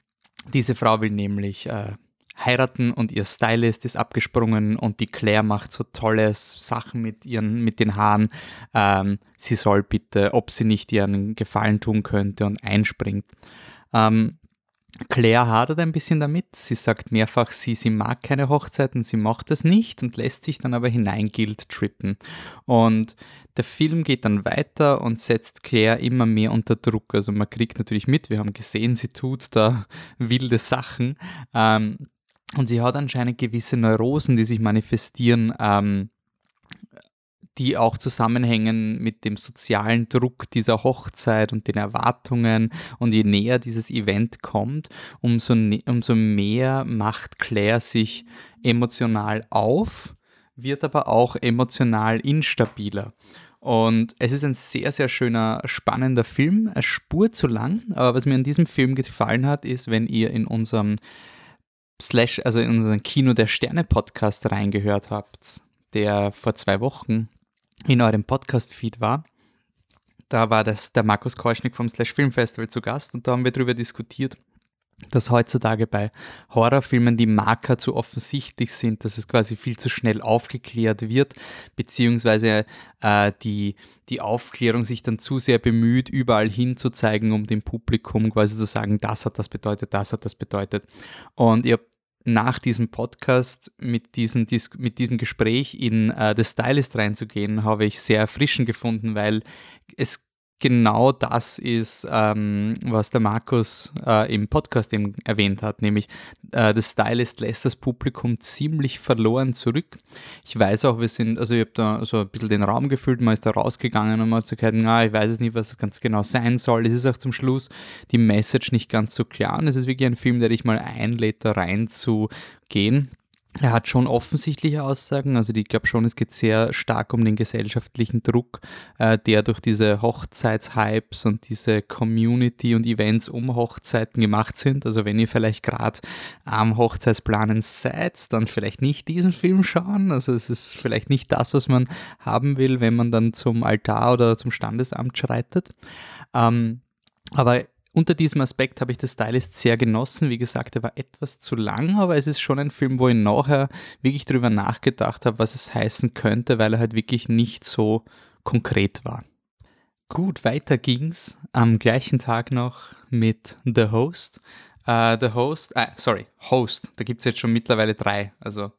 diese Frau will nämlich äh, heiraten und ihr Stylist ist abgesprungen und die Claire macht so tolle Sachen mit ihren, mit den Haaren. Ähm, sie soll bitte, ob sie nicht ihren Gefallen tun könnte und einspringt. Ähm, Claire hadert ein bisschen damit. Sie sagt mehrfach, sie, sie mag keine Hochzeiten, sie macht es nicht und lässt sich dann aber hineingilt trippen. Und der Film geht dann weiter und setzt Claire immer mehr unter Druck. Also man kriegt natürlich mit, wir haben gesehen, sie tut da wilde Sachen. Ähm, und sie hat anscheinend gewisse Neurosen, die sich manifestieren. Ähm, die auch zusammenhängen mit dem sozialen Druck dieser Hochzeit und den Erwartungen. Und je näher dieses Event kommt, umso, umso mehr macht Claire sich emotional auf, wird aber auch emotional instabiler. Und es ist ein sehr, sehr schöner, spannender Film. eine Spur zu lang, aber was mir an diesem Film gefallen hat, ist, wenn ihr in unserem Slash, also in unseren Kino der Sterne Podcast reingehört habt, der vor zwei Wochen in eurem Podcast-Feed war. Da war das der Markus Keuschnick vom Slash Film Festival zu Gast und da haben wir darüber diskutiert, dass heutzutage bei Horrorfilmen die Marker zu offensichtlich sind, dass es quasi viel zu schnell aufgeklärt wird, beziehungsweise äh, die, die Aufklärung sich dann zu sehr bemüht, überall hinzuzeigen, um dem Publikum quasi zu sagen, das hat das bedeutet, das hat das bedeutet. Und ich habe nach diesem Podcast mit, diesen, mit diesem Gespräch in äh, The Stylist reinzugehen, habe ich sehr erfrischend gefunden, weil es genau das ist, ähm, was der Markus äh, im Podcast eben erwähnt hat, nämlich äh, der Stylist lässt das Publikum ziemlich verloren zurück. Ich weiß auch, wir sind, also ich habe da so ein bisschen den Raum gefüllt, man ist da rausgegangen und man hat so gesagt, na, ich weiß es nicht, was es ganz genau sein soll. Es ist auch zum Schluss die Message nicht ganz so klar und es ist wirklich ein Film, der dich mal einlädt, da reinzugehen. Er hat schon offensichtliche Aussagen, also ich glaube schon, es geht sehr stark um den gesellschaftlichen Druck, äh, der durch diese Hochzeitshypes und diese Community und Events um Hochzeiten gemacht sind. Also wenn ihr vielleicht gerade am Hochzeitsplanen seid, dann vielleicht nicht diesen Film schauen. Also es ist vielleicht nicht das, was man haben will, wenn man dann zum Altar oder zum Standesamt schreitet. Ähm, aber unter diesem Aspekt habe ich das Stylist sehr genossen. Wie gesagt, er war etwas zu lang, aber es ist schon ein Film, wo ich nachher wirklich darüber nachgedacht habe, was es heißen könnte, weil er halt wirklich nicht so konkret war. Gut, weiter ging's am gleichen Tag noch mit The Host. Uh, The Host, ah, sorry, Host, da gibt es jetzt schon mittlerweile drei. Also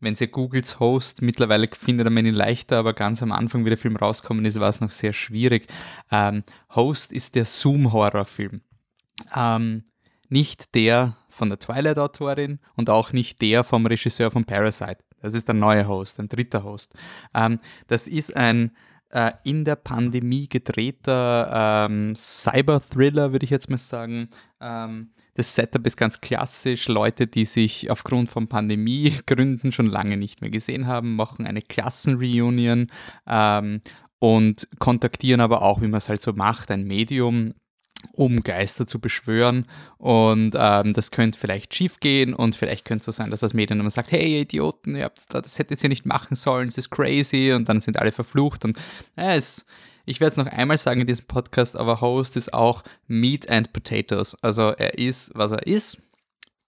wenn ihr googelt Host, mittlerweile findet man ihn leichter, aber ganz am Anfang, wie der Film rausgekommen ist, war es noch sehr schwierig. Ähm, Host ist der Zoom-Horrorfilm. Ähm, nicht der von der Twilight-Autorin und auch nicht der vom Regisseur von Parasite. Das ist der neue Host, ein dritter Host. Ähm, das ist ein äh, in der Pandemie gedrehter ähm, Cyber-Thriller, würde ich jetzt mal sagen. Ähm, das Setup ist ganz klassisch. Leute, die sich aufgrund von Pandemiegründen schon lange nicht mehr gesehen haben, machen eine Klassenreunion ähm, und kontaktieren aber auch, wie man es halt so macht, ein Medium, um Geister zu beschwören. Und ähm, das könnte vielleicht schief gehen und vielleicht könnte es so sein, dass das Medium dann sagt, hey Idioten, ihr habt, das hättet ihr nicht machen sollen, es ist crazy und dann sind alle verflucht und ja, es ich werde es noch einmal sagen in diesem Podcast, aber Host ist auch Meat and Potatoes. Also er ist, was er ist.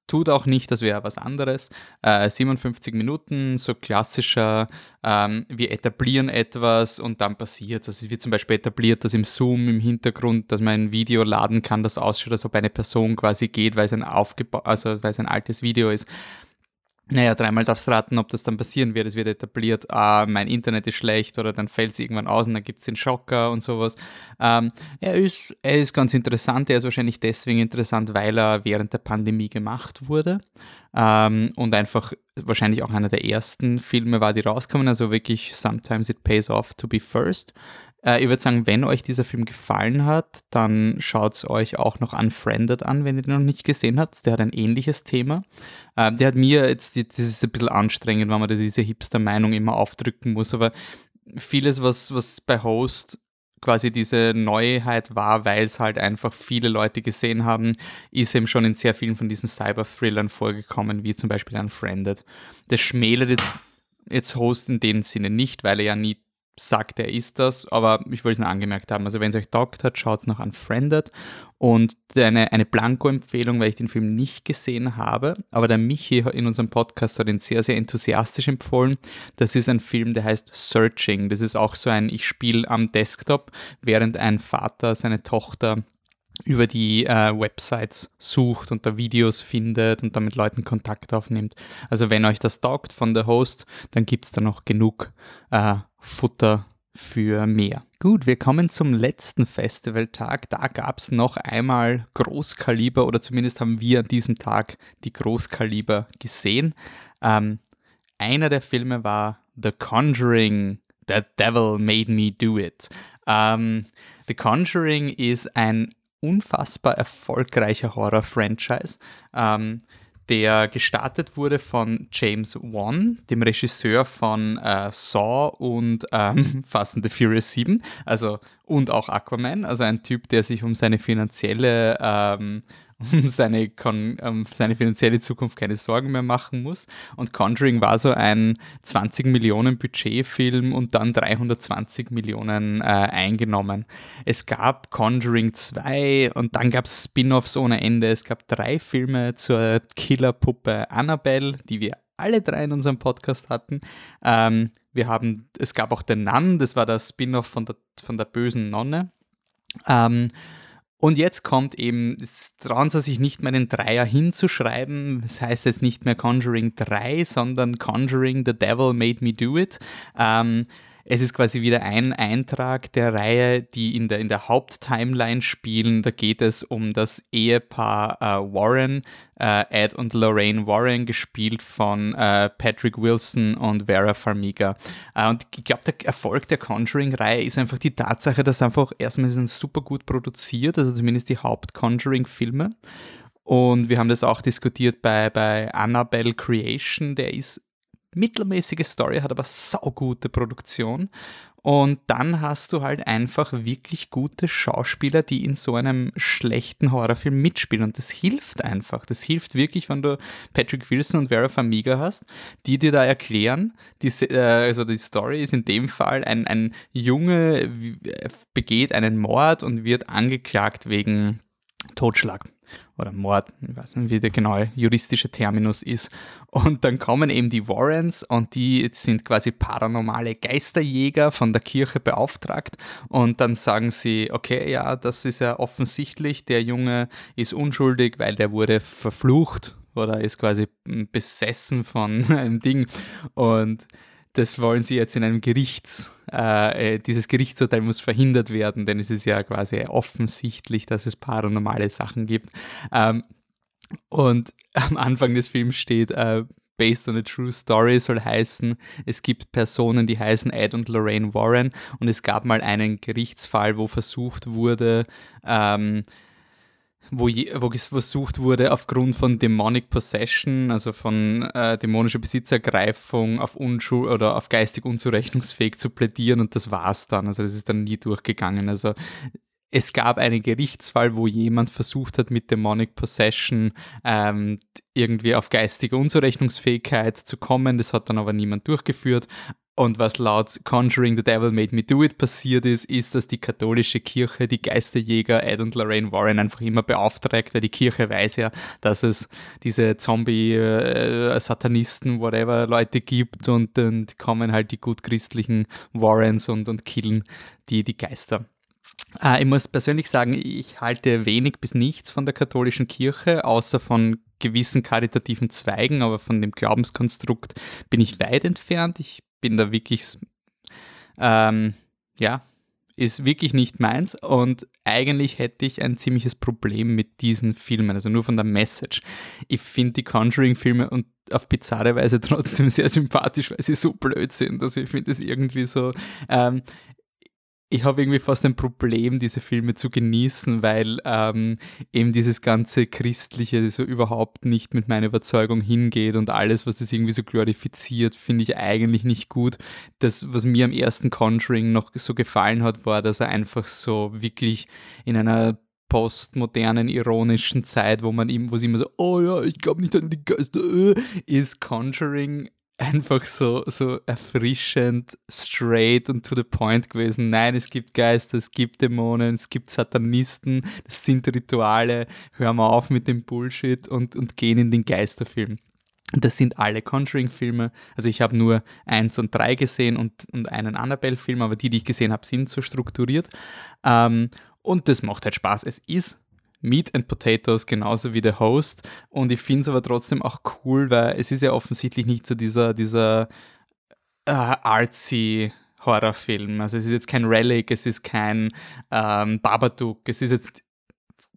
Tut auch nicht, das wäre was anderes. Äh, 57 Minuten, so klassischer, ähm, wir etablieren etwas und dann passiert es. Also es wird zum Beispiel etabliert, dass im Zoom im Hintergrund, dass man ein Video laden kann, das ausschaut, als ob eine Person quasi geht, weil es ein, aufgeba also, weil es ein altes Video ist. Naja, dreimal darfst du raten, ob das dann passieren wird. Es wird etabliert, ah, mein Internet ist schlecht oder dann fällt es irgendwann aus und dann gibt es den Schocker und sowas. Ähm, er, ist, er ist ganz interessant. Er ist wahrscheinlich deswegen interessant, weil er während der Pandemie gemacht wurde ähm, und einfach wahrscheinlich auch einer der ersten Filme war, die rauskommen. Also wirklich, sometimes it pays off to be first. Äh, ich würde sagen, wenn euch dieser Film gefallen hat, dann schaut es euch auch noch Unfriended an, wenn ihr den noch nicht gesehen habt. Der hat ein ähnliches Thema. Äh, der hat mir jetzt, das ist ein bisschen anstrengend, weil man da diese Hipster-Meinung immer aufdrücken muss, aber vieles, was, was bei Host quasi diese Neuheit war, weil es halt einfach viele Leute gesehen haben, ist eben schon in sehr vielen von diesen Cyber-Thrillern vorgekommen, wie zum Beispiel Unfriended. Das schmälert jetzt, jetzt Host in dem Sinne nicht, weil er ja nie sagt, er ist das, aber ich wollte es nur angemerkt haben. Also wenn es euch taugt hat, schaut es noch Unfriended und eine, eine Blanko-Empfehlung, weil ich den Film nicht gesehen habe, aber der Michi in unserem Podcast hat ihn sehr, sehr enthusiastisch empfohlen. Das ist ein Film, der heißt Searching. Das ist auch so ein, ich spiele am Desktop, während ein Vater seine Tochter über die äh, Websites sucht und da Videos findet und da mit Leuten Kontakt aufnimmt. Also wenn euch das taugt von der Host, dann gibt es da noch genug äh, Futter für mehr. Gut, wir kommen zum letzten Festivaltag. Da gab es noch einmal Großkaliber oder zumindest haben wir an diesem Tag die Großkaliber gesehen. Ähm, einer der Filme war The Conjuring, The Devil Made Me Do It. Ähm, The Conjuring ist ein unfassbar erfolgreicher Horror-Franchise, ähm, der gestartet wurde von James Wan, dem Regisseur von äh, Saw und ähm, Fast and the Furious 7, also und auch Aquaman, also ein Typ, der sich um seine finanzielle ähm, um seine, um ähm, seine finanzielle Zukunft keine Sorgen mehr machen muss. Und Conjuring war so ein 20 Millionen Budgetfilm und dann 320 Millionen äh, eingenommen. Es gab Conjuring 2 und dann gab es Spin-offs ohne Ende. Es gab drei Filme zur Killerpuppe Annabelle, die wir alle drei in unserem Podcast hatten. Ähm, wir haben, es gab auch den Nun, das war der Spin-off von der, von der bösen Nonne. Ähm, und jetzt kommt eben, trauen sie sich nicht mehr den Dreier hinzuschreiben. Das heißt jetzt nicht mehr Conjuring 3, sondern Conjuring The Devil Made Me Do It. Ähm, es ist quasi wieder ein Eintrag der Reihe, die in der, in der Haupttimeline spielen. Da geht es um das Ehepaar äh, Warren, äh, Ed und Lorraine Warren, gespielt von äh, Patrick Wilson und Vera Farmiga. Äh, und ich glaube, der Erfolg der Conjuring-Reihe ist einfach die Tatsache, dass einfach erstmal sind super gut produziert, also zumindest die Haupt-Conjuring-Filme. Und wir haben das auch diskutiert bei, bei Annabelle Creation, der ist mittelmäßige Story, hat aber saugute Produktion. Und dann hast du halt einfach wirklich gute Schauspieler, die in so einem schlechten Horrorfilm mitspielen. Und das hilft einfach. Das hilft wirklich, wenn du Patrick Wilson und Vera Farmiga hast, die dir da erklären. Die, äh, also die Story ist in dem Fall, ein, ein Junge begeht einen Mord und wird angeklagt wegen Totschlag oder Mord, ich weiß nicht, wie der genaue juristische Terminus ist. Und dann kommen eben die Warrens und die sind quasi paranormale Geisterjäger von der Kirche beauftragt und dann sagen sie, okay, ja, das ist ja offensichtlich, der Junge ist unschuldig, weil der wurde verflucht oder ist quasi besessen von einem Ding und das wollen sie jetzt in einem Gerichts, äh, äh, dieses Gerichtsurteil muss verhindert werden, denn es ist ja quasi offensichtlich, dass es paranormale Sachen gibt. Ähm, und am Anfang des Films steht, äh, Based on a True Story soll heißen, es gibt Personen, die heißen Ed und Lorraine Warren und es gab mal einen Gerichtsfall, wo versucht wurde, ähm, wo, je, wo versucht wurde, aufgrund von Demonic Possession, also von äh, dämonischer Besitzergreifung auf Unschuld oder auf geistig unzurechnungsfähig zu plädieren und das war's dann. Also das ist dann nie durchgegangen. Also es gab einen Gerichtsfall, wo jemand versucht hat, mit Demonic Possession ähm, irgendwie auf geistige Unzurechnungsfähigkeit zu kommen. Das hat dann aber niemand durchgeführt. Und was laut Conjuring the Devil Made Me Do It passiert ist, ist, dass die katholische Kirche die Geisterjäger Ed und Lorraine Warren einfach immer beauftragt, weil die Kirche weiß ja, dass es diese Zombie-Satanisten, äh, whatever, Leute gibt und dann kommen halt die gut christlichen Warrens und, und killen die, die Geister. Äh, ich muss persönlich sagen, ich halte wenig bis nichts von der katholischen Kirche, außer von gewissen karitativen Zweigen, aber von dem Glaubenskonstrukt bin ich weit entfernt. Ich bin da wirklich, ähm, ja, ist wirklich nicht meins und eigentlich hätte ich ein ziemliches Problem mit diesen Filmen, also nur von der Message. Ich finde die Conjuring-Filme und auf bizarre Weise trotzdem sehr sympathisch, weil sie so blöd sind. Also ich finde es irgendwie so, ähm, ich habe irgendwie fast ein Problem, diese Filme zu genießen, weil ähm, eben dieses ganze Christliche so überhaupt nicht mit meiner Überzeugung hingeht und alles, was das irgendwie so glorifiziert, finde ich eigentlich nicht gut. Das, was mir am ersten Conjuring noch so gefallen hat, war, dass er einfach so wirklich in einer postmodernen, ironischen Zeit, wo man ihm, wo sie immer so, oh ja, ich glaube nicht an die Geister, äh, ist Conjuring einfach so, so erfrischend straight und to the point gewesen. Nein, es gibt Geister, es gibt Dämonen, es gibt Satanisten, das sind Rituale, hör mal auf mit dem Bullshit und, und gehen in den Geisterfilm. Das sind alle Conjuring-Filme. Also ich habe nur eins und drei gesehen und, und einen Annabelle-Film, aber die, die ich gesehen habe, sind so strukturiert. Ähm, und das macht halt Spaß. Es ist Meat and Potatoes genauso wie der Host. Und ich finde es aber trotzdem auch cool, weil es ist ja offensichtlich nicht so dieser, dieser äh, artsy Horrorfilm. Also es ist jetzt kein Relic, es ist kein ähm, Babadook, es ist jetzt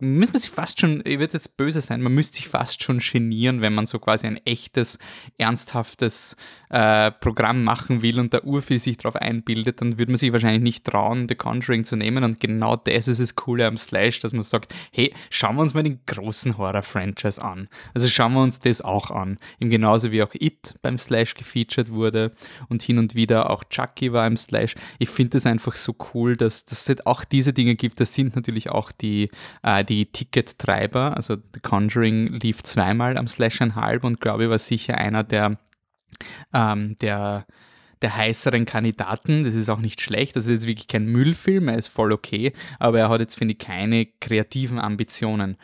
müsste man sich fast schon, ich würde jetzt böse sein, man müsste sich fast schon genieren, wenn man so quasi ein echtes, ernsthaftes äh, Programm machen will und der Urviel sich darauf einbildet, dann würde man sich wahrscheinlich nicht trauen, The Conjuring zu nehmen und genau das ist das Coole am Slash, dass man sagt, hey, schauen wir uns mal den großen Horror-Franchise an. Also schauen wir uns das auch an. Eben genauso wie auch It beim Slash gefeatured wurde und hin und wieder auch Chucky war im Slash. Ich finde es einfach so cool, dass, dass es auch diese Dinge gibt. Das sind natürlich auch die, äh, die die Tickettreiber, also The Conjuring lief zweimal am Slash ein halb und glaube ich war sicher einer der, ähm, der der heißeren Kandidaten. Das ist auch nicht schlecht. Das ist jetzt wirklich kein Müllfilm, er ist voll okay, aber er hat jetzt, finde ich, keine kreativen Ambitionen.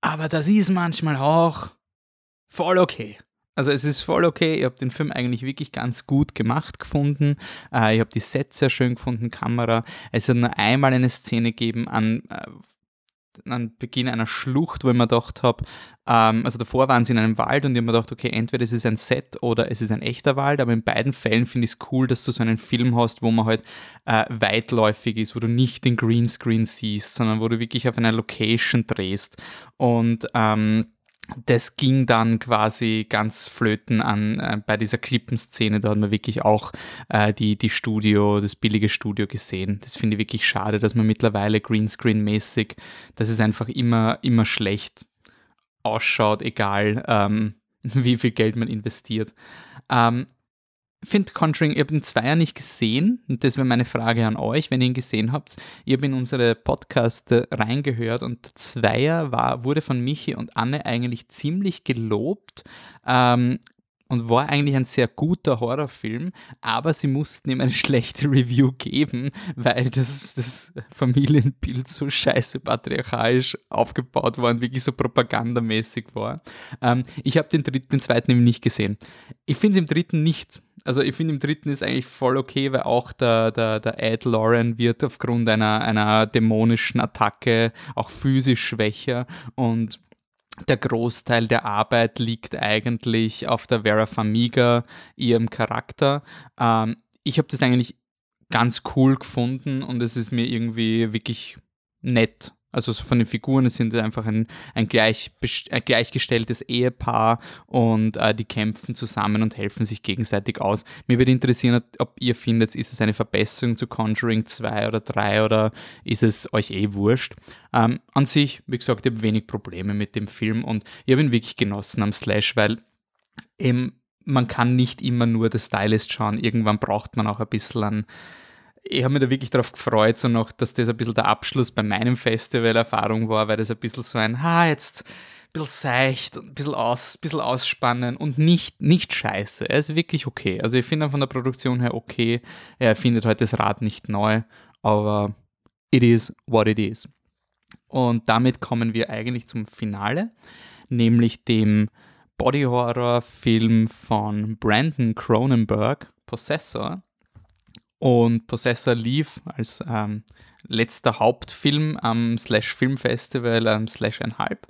Aber das ist manchmal auch voll okay. Also es ist voll okay, ich habe den Film eigentlich wirklich ganz gut gemacht gefunden. Äh, ich habe die Sets sehr schön gefunden, Kamera. Es hat nur einmal eine Szene gegeben an, an Beginn einer Schlucht, wo ich mir gedacht habe, ähm, also davor waren sie in einem Wald und ich habe mir gedacht, okay, entweder es ist ein Set oder es ist ein echter Wald, aber in beiden Fällen finde ich es cool, dass du so einen Film hast, wo man halt äh, weitläufig ist, wo du nicht den Greenscreen siehst, sondern wo du wirklich auf einer Location drehst. Und ähm, das ging dann quasi ganz flöten an äh, bei dieser Klippenszene. Da hat man wirklich auch äh, die, die Studio, das billige Studio gesehen. Das finde ich wirklich schade, dass man mittlerweile Greenscreen-mäßig, dass es einfach immer, immer schlecht ausschaut, egal ähm, wie viel Geld man investiert. Ähm, finde Conjuring, ich habe den Zweier nicht gesehen und das wäre meine Frage an euch, wenn ihr ihn gesehen habt. Ich habe in unsere Podcast reingehört und der Zweier war, wurde von Michi und Anne eigentlich ziemlich gelobt. Ähm, und war eigentlich ein sehr guter Horrorfilm, aber sie mussten ihm eine schlechte Review geben, weil das, das Familienbild so scheiße patriarchalisch aufgebaut war und wirklich so propagandamäßig war. Ähm, ich habe den dritten, den zweiten eben nicht gesehen. Ich finde es im dritten nicht also ich finde im dritten ist eigentlich voll okay, weil auch der, der, der Ed Lauren wird aufgrund einer, einer dämonischen Attacke auch physisch schwächer und der Großteil der Arbeit liegt eigentlich auf der Vera Famiga, ihrem Charakter. Ähm, ich habe das eigentlich ganz cool gefunden und es ist mir irgendwie wirklich nett also so von den Figuren, es sind einfach ein, ein, gleich, ein gleichgestelltes Ehepaar und äh, die kämpfen zusammen und helfen sich gegenseitig aus. Mir würde interessieren, ob ihr findet, ist es eine Verbesserung zu Conjuring 2 oder 3 oder ist es euch eh wurscht. Ähm, an sich, wie gesagt, ich habe wenig Probleme mit dem Film und ich habe ihn wirklich genossen am Slash, weil eben man kann nicht immer nur das Stylist schauen, irgendwann braucht man auch ein bisschen an ich habe mich da wirklich darauf gefreut, so noch, dass das ein bisschen der Abschluss bei meinem Festival-Erfahrung war, weil das ein bisschen so ein, ha, jetzt ein bisschen seicht, ein bisschen, aus, ein bisschen ausspannen und nicht, nicht scheiße. Er ist wirklich okay. Also ich finde ihn von der Produktion her okay. Er findet heute das Rad nicht neu, aber it is what it is. Und damit kommen wir eigentlich zum Finale, nämlich dem Body-Horror-Film von Brandon Cronenberg, Possessor und Possessor lief als ähm, letzter Hauptfilm am Slash Film Festival am Slash ein Halb.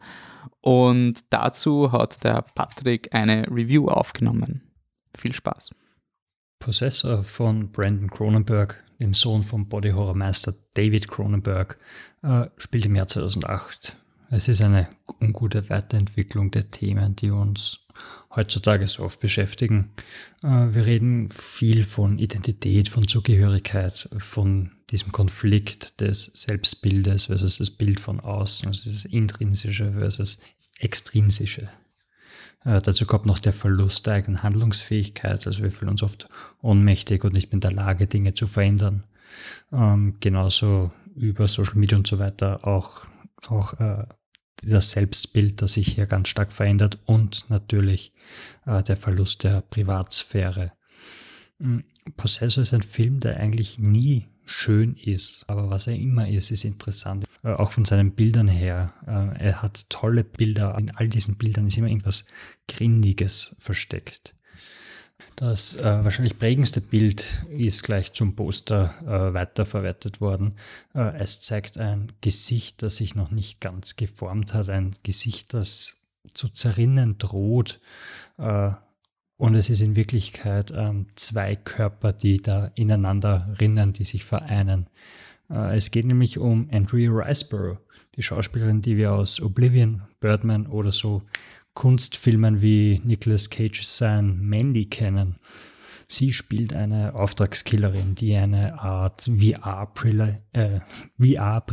Und dazu hat der Patrick eine Review aufgenommen. Viel Spaß. Possessor von Brandon Cronenberg, dem Sohn vom Body Horror Meister David Cronenberg, äh, spielt im Jahr 2008. Es ist eine ungute Weiterentwicklung der Themen, die uns heutzutage so oft beschäftigen. Äh, wir reden viel von Identität, von Zugehörigkeit, von diesem Konflikt des Selbstbildes versus das Bild von außen, also das Intrinsische versus Extrinsische. Äh, dazu kommt noch der Verlust der eigenen Handlungsfähigkeit. Also wir fühlen uns oft ohnmächtig und nicht in der Lage, Dinge zu verändern. Ähm, genauso über Social Media und so weiter auch, auch äh, das Selbstbild, das sich hier ganz stark verändert und natürlich äh, der Verlust der Privatsphäre. Hm, Possessor ist ein Film, der eigentlich nie schön ist, aber was er immer ist, ist interessant. Äh, auch von seinen Bildern her. Äh, er hat tolle Bilder. In all diesen Bildern ist immer irgendwas Grindiges versteckt. Das äh, wahrscheinlich prägendste Bild ist gleich zum Poster äh, weiterverwertet worden. Äh, es zeigt ein Gesicht, das sich noch nicht ganz geformt hat, ein Gesicht, das zu zerrinnen droht. Äh, und es ist in Wirklichkeit ähm, zwei Körper, die da ineinander rinnen, die sich vereinen. Äh, es geht nämlich um Andrea Riceborough, die Schauspielerin, die wir aus Oblivion, Birdman oder so Kunstfilmen wie Nicolas Cage sein Mandy kennen. Sie spielt eine Auftragskillerin, die eine Art VR-Brille äh, VR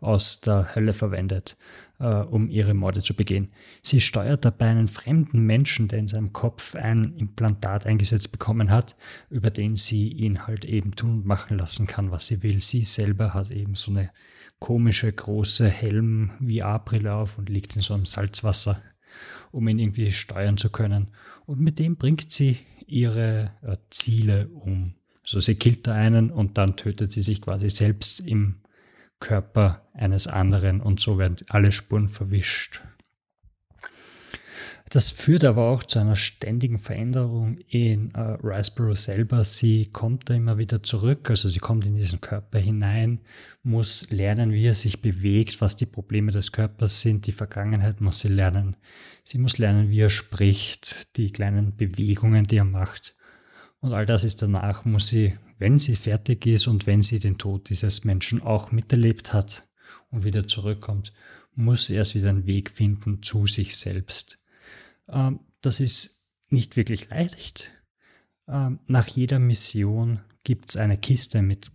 aus der Hölle verwendet, äh, um ihre Morde zu begehen. Sie steuert dabei einen fremden Menschen, der in seinem Kopf ein Implantat eingesetzt bekommen hat, über den sie ihn halt eben tun und machen lassen kann, was sie will. Sie selber hat eben so eine komische große Helm VR-Brille auf und liegt in so einem Salzwasser, um ihn irgendwie steuern zu können. Und mit dem bringt sie ihre äh, Ziele um. Also sie killt da einen und dann tötet sie sich quasi selbst im Körper eines anderen und so werden alle Spuren verwischt. Das führt aber auch zu einer ständigen Veränderung in äh, Riceboro selber. Sie kommt da immer wieder zurück, also sie kommt in diesen Körper hinein, muss lernen, wie er sich bewegt, was die Probleme des Körpers sind, die Vergangenheit muss sie lernen. Sie muss lernen, wie er spricht, die kleinen Bewegungen, die er macht. Und all das ist danach, muss sie, wenn sie fertig ist und wenn sie den Tod dieses Menschen auch miterlebt hat und wieder zurückkommt, muss sie erst wieder einen Weg finden zu sich selbst das ist nicht wirklich leicht. Ähm, nach jeder Mission gibt es eine Kiste mit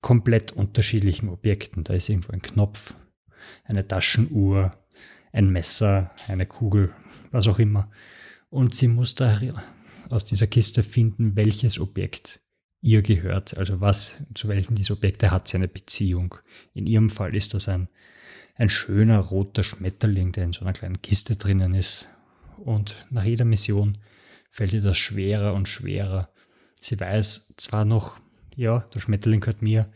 komplett unterschiedlichen Objekten. Da ist irgendwo ein Knopf, eine Taschenuhr, ein Messer, eine Kugel, was auch immer. Und sie muss da aus dieser Kiste finden, welches Objekt ihr gehört. Also was, zu welchem dieser Objekte hat sie eine Beziehung. In ihrem Fall ist das ein, ein schöner roter Schmetterling, der in so einer kleinen Kiste drinnen ist und nach jeder Mission fällt ihr das schwerer und schwerer. Sie weiß zwar noch, ja, der Schmetterling gehört mir,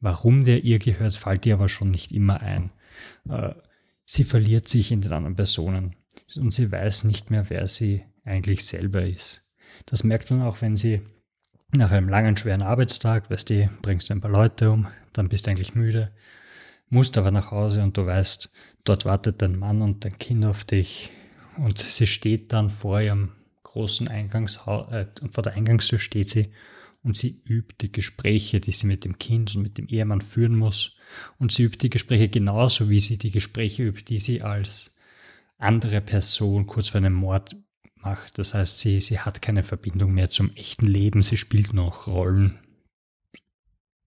warum der ihr gehört, fällt ihr aber schon nicht immer ein. Äh, sie verliert sich in den anderen Personen und sie weiß nicht mehr, wer sie eigentlich selber ist. Das merkt man auch, wenn sie nach einem langen, schweren Arbeitstag, weißt du, bringst ein paar Leute um, dann bist du eigentlich müde, musst aber nach Hause und du weißt, dort wartet dein Mann und dein Kind auf dich, und sie steht dann vor ihrem großen Eingangshaus, äh, vor der Eingangstür steht sie und sie übt die Gespräche, die sie mit dem Kind und mit dem Ehemann führen muss. Und sie übt die Gespräche genauso, wie sie die Gespräche übt, die sie als andere Person kurz vor einem Mord macht. Das heißt, sie, sie hat keine Verbindung mehr zum echten Leben, sie spielt noch Rollen.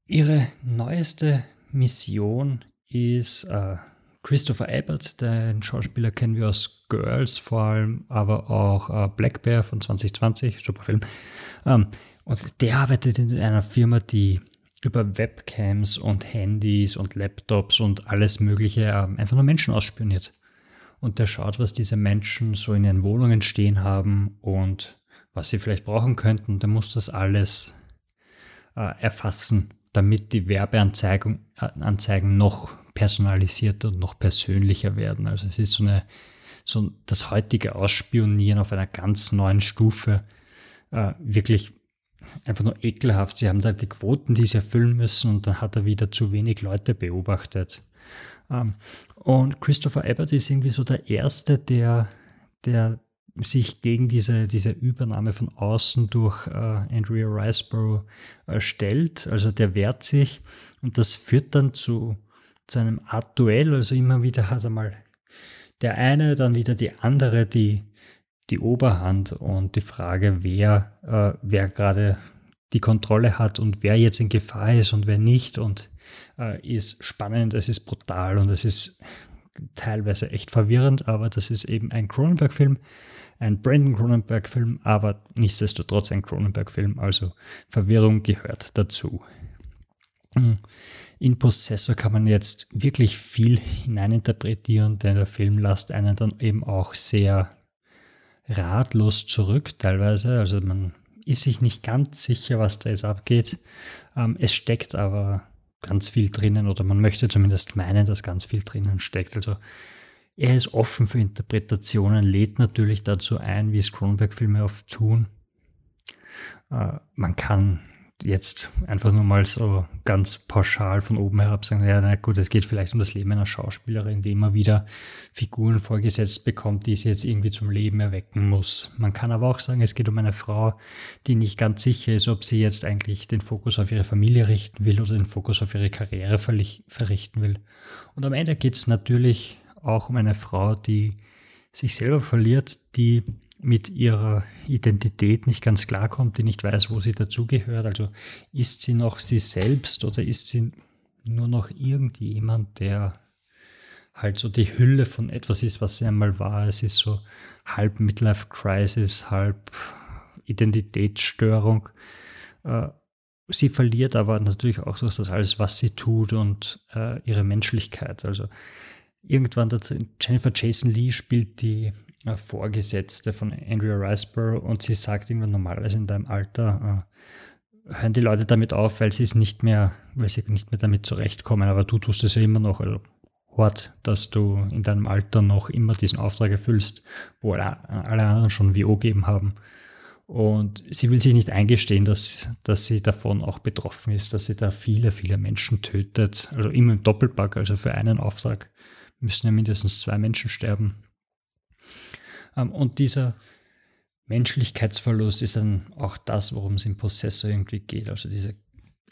Ihre neueste Mission ist äh, Christopher Abbott, den Schauspieler kennen wir aus Girls vor allem, aber auch äh, Black Bear von 2020, super Film. Ähm, und der arbeitet in einer Firma, die über Webcams und Handys und Laptops und alles Mögliche ähm, einfach nur Menschen ausspioniert. Und der schaut, was diese Menschen so in ihren Wohnungen stehen haben und was sie vielleicht brauchen könnten. Der muss das alles äh, erfassen, damit die Werbeanzeigen Anzeigen noch personalisierter und noch persönlicher werden. Also es ist so eine, so das heutige Ausspionieren auf einer ganz neuen Stufe äh, wirklich einfach nur ekelhaft. Sie haben da die Quoten, die sie erfüllen müssen und dann hat er wieder zu wenig Leute beobachtet. Ähm, und Christopher Abbott ist irgendwie so der Erste, der, der sich gegen diese, diese Übernahme von außen durch äh, Andrea Riceborough äh, stellt. Also der wehrt sich und das führt dann zu zu einem Art Duell. Also immer wieder hat einmal der eine, dann wieder die andere die, die Oberhand. Und die Frage, wer, äh, wer gerade die Kontrolle hat und wer jetzt in Gefahr ist und wer nicht. Und äh, ist spannend, es ist brutal und es ist teilweise echt verwirrend, aber das ist eben ein Cronenberg-Film, ein Brandon Cronenberg-Film, aber nichtsdestotrotz ein Cronenberg-Film, also Verwirrung gehört dazu. In Possessor kann man jetzt wirklich viel hineininterpretieren, denn der Film lässt einen dann eben auch sehr ratlos zurück teilweise. Also man ist sich nicht ganz sicher, was da jetzt abgeht. Ähm, es steckt aber ganz viel drinnen oder man möchte zumindest meinen, dass ganz viel drinnen steckt. Also er ist offen für Interpretationen, lädt natürlich dazu ein, wie es Cronenberg-Filme oft tun. Äh, man kann jetzt einfach nur mal so ganz pauschal von oben herab sagen, ja, na gut, es geht vielleicht um das Leben einer Schauspielerin, die immer wieder Figuren vorgesetzt bekommt, die sie jetzt irgendwie zum Leben erwecken muss. Man kann aber auch sagen, es geht um eine Frau, die nicht ganz sicher ist, ob sie jetzt eigentlich den Fokus auf ihre Familie richten will oder den Fokus auf ihre Karriere verrichten will. Und am Ende geht es natürlich auch um eine Frau, die sich selber verliert, die mit ihrer Identität nicht ganz klarkommt, die nicht weiß, wo sie dazugehört. Also ist sie noch sie selbst oder ist sie nur noch irgendjemand, der halt so die Hülle von etwas ist, was sie einmal war. Es ist so halb Midlife Crisis, halb Identitätsstörung. Äh, sie verliert aber natürlich auch durch das alles, was sie tut und äh, ihre Menschlichkeit. Also irgendwann dazu, Jennifer Jason Lee spielt die Vorgesetzte von Andrea Riseborough und sie sagt irgendwann normalerweise in deinem Alter, äh, hören die Leute damit auf, weil sie es nicht mehr, weil sie nicht mehr damit zurechtkommen, aber du tust es ja immer noch. Also Hort, dass du in deinem Alter noch immer diesen Auftrag erfüllst, wo alle, alle anderen schon WO gegeben haben. Und sie will sich nicht eingestehen, dass, dass sie davon auch betroffen ist, dass sie da viele, viele Menschen tötet. Also immer im Doppelpack, also für einen Auftrag müssen ja mindestens zwei Menschen sterben. Ähm, und dieser Menschlichkeitsverlust ist dann auch das, worum es im Possessor irgendwie geht. Also diese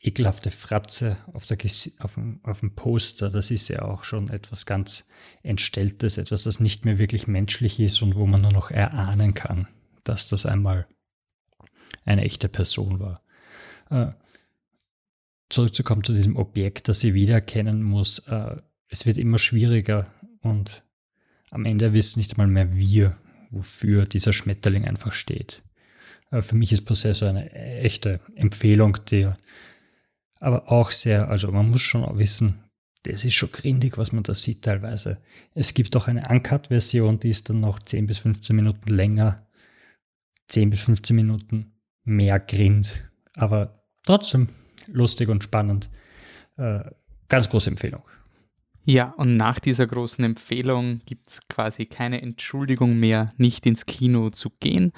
ekelhafte Fratze auf, der, auf, dem, auf dem Poster, das ist ja auch schon etwas ganz Entstelltes, etwas, das nicht mehr wirklich menschlich ist und wo man nur noch erahnen kann, dass das einmal eine echte Person war. Äh, zurückzukommen zu diesem Objekt, das sie wiedererkennen muss, äh, es wird immer schwieriger und am Ende wissen nicht einmal mehr wir, wofür dieser Schmetterling einfach steht. Äh, für mich ist Possessor eine echte Empfehlung, die aber auch sehr, also man muss schon wissen, das ist schon grindig, was man da sieht teilweise. Es gibt auch eine Uncut-Version, die ist dann noch 10 bis 15 Minuten länger, 10 bis 15 Minuten mehr Grind, aber trotzdem lustig und spannend. Äh, ganz große Empfehlung. Ja, und nach dieser großen Empfehlung gibt es quasi keine Entschuldigung mehr, nicht ins Kino zu gehen.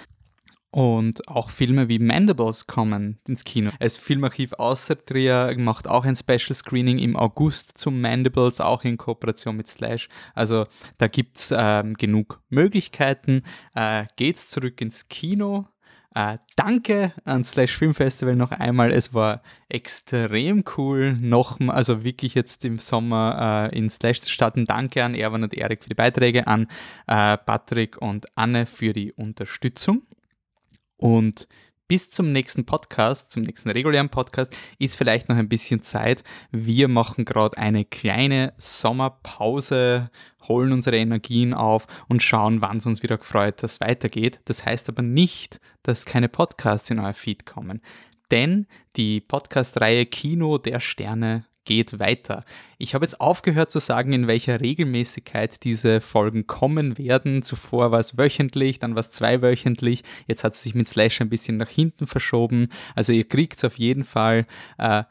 Und auch Filme wie Mandibles kommen ins Kino. Das Filmarchiv Außertrier macht auch ein Special Screening im August zum Mandibles, auch in Kooperation mit Slash. Also da gibt es ähm, genug Möglichkeiten. Äh, geht's zurück ins Kino. Äh, danke an Slash Film Festival noch einmal. Es war extrem cool, nochmal, also wirklich jetzt im Sommer äh, in Slash zu starten. Danke an Erwan und Erik für die Beiträge, an äh, Patrick und Anne für die Unterstützung. Und bis zum nächsten Podcast, zum nächsten regulären Podcast, ist vielleicht noch ein bisschen Zeit. Wir machen gerade eine kleine Sommerpause, holen unsere Energien auf und schauen, wann es uns wieder gefreut, dass es weitergeht. Das heißt aber nicht, dass keine Podcasts in euer Feed kommen. Denn die Podcast-Reihe Kino der Sterne geht weiter. Ich habe jetzt aufgehört zu sagen, in welcher Regelmäßigkeit diese Folgen kommen werden. Zuvor war es wöchentlich, dann war es zweiwöchentlich. Jetzt hat es sich mit Slash ein bisschen nach hinten verschoben. Also ihr kriegt es auf jeden Fall. Äh,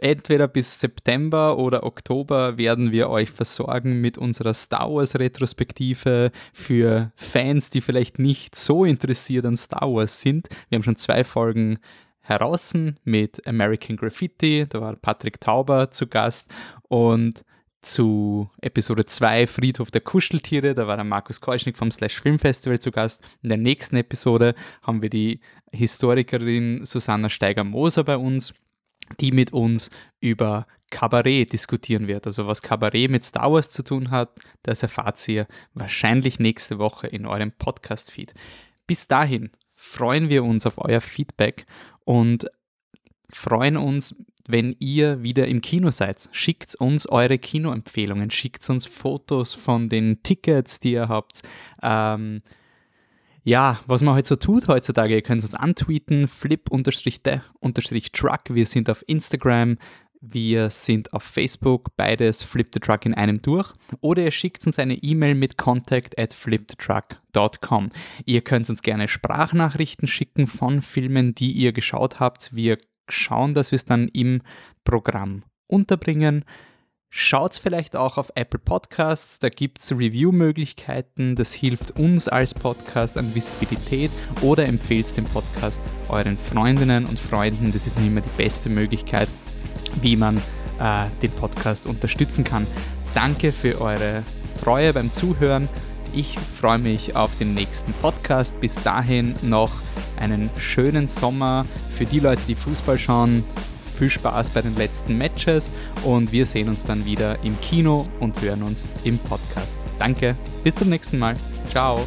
entweder bis September oder Oktober werden wir euch versorgen mit unserer Star Wars Retrospektive für Fans, die vielleicht nicht so interessiert an Star Wars sind. Wir haben schon zwei Folgen heraus mit American Graffiti, da war Patrick Tauber zu Gast und zu Episode 2 Friedhof der Kuscheltiere, da war der Markus Keuschnick vom Slash Film Festival zu Gast. In der nächsten Episode haben wir die Historikerin Susanna Steiger-Moser bei uns, die mit uns über Kabarett diskutieren wird. Also was Kabarett mit Star Wars zu tun hat, das erfahrt ihr wahrscheinlich nächste Woche in eurem Podcast-Feed. Bis dahin freuen wir uns auf euer Feedback und freuen uns, wenn ihr wieder im Kino seid. Schickt uns eure Kinoempfehlungen, schickt uns Fotos von den Tickets, die ihr habt. Ähm, ja, was man halt so tut heutzutage, ihr könnt uns antweeten, flip-truck, wir sind auf Instagram, wir sind auf Facebook, beides Flip the Truck in einem durch. Oder ihr schickt uns eine E-Mail mit contact at flipthetruck.com. Ihr könnt uns gerne Sprachnachrichten schicken von Filmen, die ihr geschaut habt. Wir schauen, dass wir es dann im Programm unterbringen. Schaut vielleicht auch auf Apple Podcasts, da gibt es Review-Möglichkeiten, das hilft uns als Podcast an Visibilität oder empfehlt den Podcast euren Freundinnen und Freunden, das ist nicht immer die beste Möglichkeit wie man äh, den Podcast unterstützen kann. Danke für eure Treue beim Zuhören. Ich freue mich auf den nächsten Podcast. Bis dahin noch einen schönen Sommer für die Leute, die Fußball schauen. Viel Spaß bei den letzten Matches und wir sehen uns dann wieder im Kino und hören uns im Podcast. Danke, bis zum nächsten Mal. Ciao.